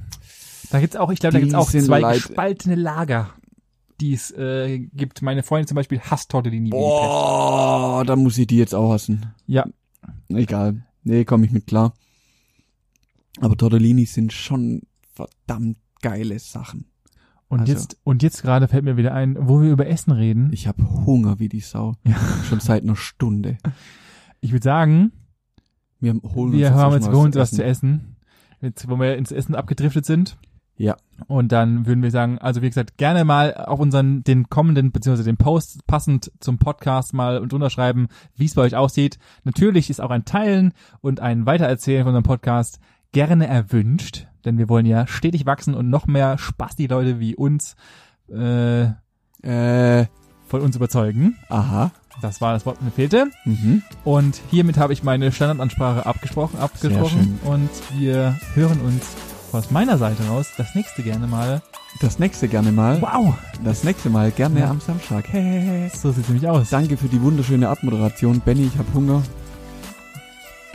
Speaker 3: Da gibt's auch, ich glaube, da gibt's auch zwei
Speaker 1: leid-
Speaker 3: gespaltene Lager, die es äh, gibt. Meine Freundin zum Beispiel hasst Tortellini.
Speaker 1: Boah, da muss ich die jetzt auch hassen.
Speaker 3: Ja,
Speaker 1: Egal. Nee, komme ich mit klar. Aber Tortellini sind schon verdammt geile Sachen.
Speaker 3: Und
Speaker 1: Also-
Speaker 3: jetzt und jetzt gerade fällt mir wieder ein, wo wir über Essen reden. Ich,
Speaker 1: Ich habe Hunger wie die Sau.
Speaker 3: Ja.
Speaker 1: Schon seit einer Stunde.
Speaker 3: würde sagen,
Speaker 1: Wir holen
Speaker 3: wir
Speaker 1: uns
Speaker 3: haben
Speaker 1: jetzt
Speaker 3: holen uns was zu essen. Jetzt, wo wir ins Essen abgedriftet sind.
Speaker 1: Ja.
Speaker 3: Und dann würden wir sagen, also wie gesagt, gerne mal auf unseren, den kommenden, beziehungsweise den Post passend zum Podcast mal und unterschreiben, wie es bei euch aussieht. Natürlich ist auch ein Teilen und ein Weitererzählen von unserem Podcast gerne erwünscht, denn wir wollen ja stetig wachsen und noch mehr Spaß die Leute wie uns äh,
Speaker 1: Äh,
Speaker 3: von uns überzeugen.
Speaker 1: aha.
Speaker 3: Das war das Wort, mir fehlte.
Speaker 1: Mhm.
Speaker 3: Und hiermit habe ich meine Standardansprache abgesprochen, abgesprochen und wir hören uns aus meiner Seite raus das nächste gerne mal.
Speaker 1: Das nächste gerne mal.
Speaker 3: Wow,
Speaker 1: Das nächste Mal gerne
Speaker 3: Ja.
Speaker 1: am Samstag. Hey, hey, hey.
Speaker 3: so sieht's nämlich aus.
Speaker 1: Danke für die wunderschöne Abmoderation. Benny, ich hab Hunger.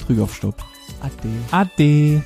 Speaker 1: Drück auf Stopp. Ade.
Speaker 3: Ade.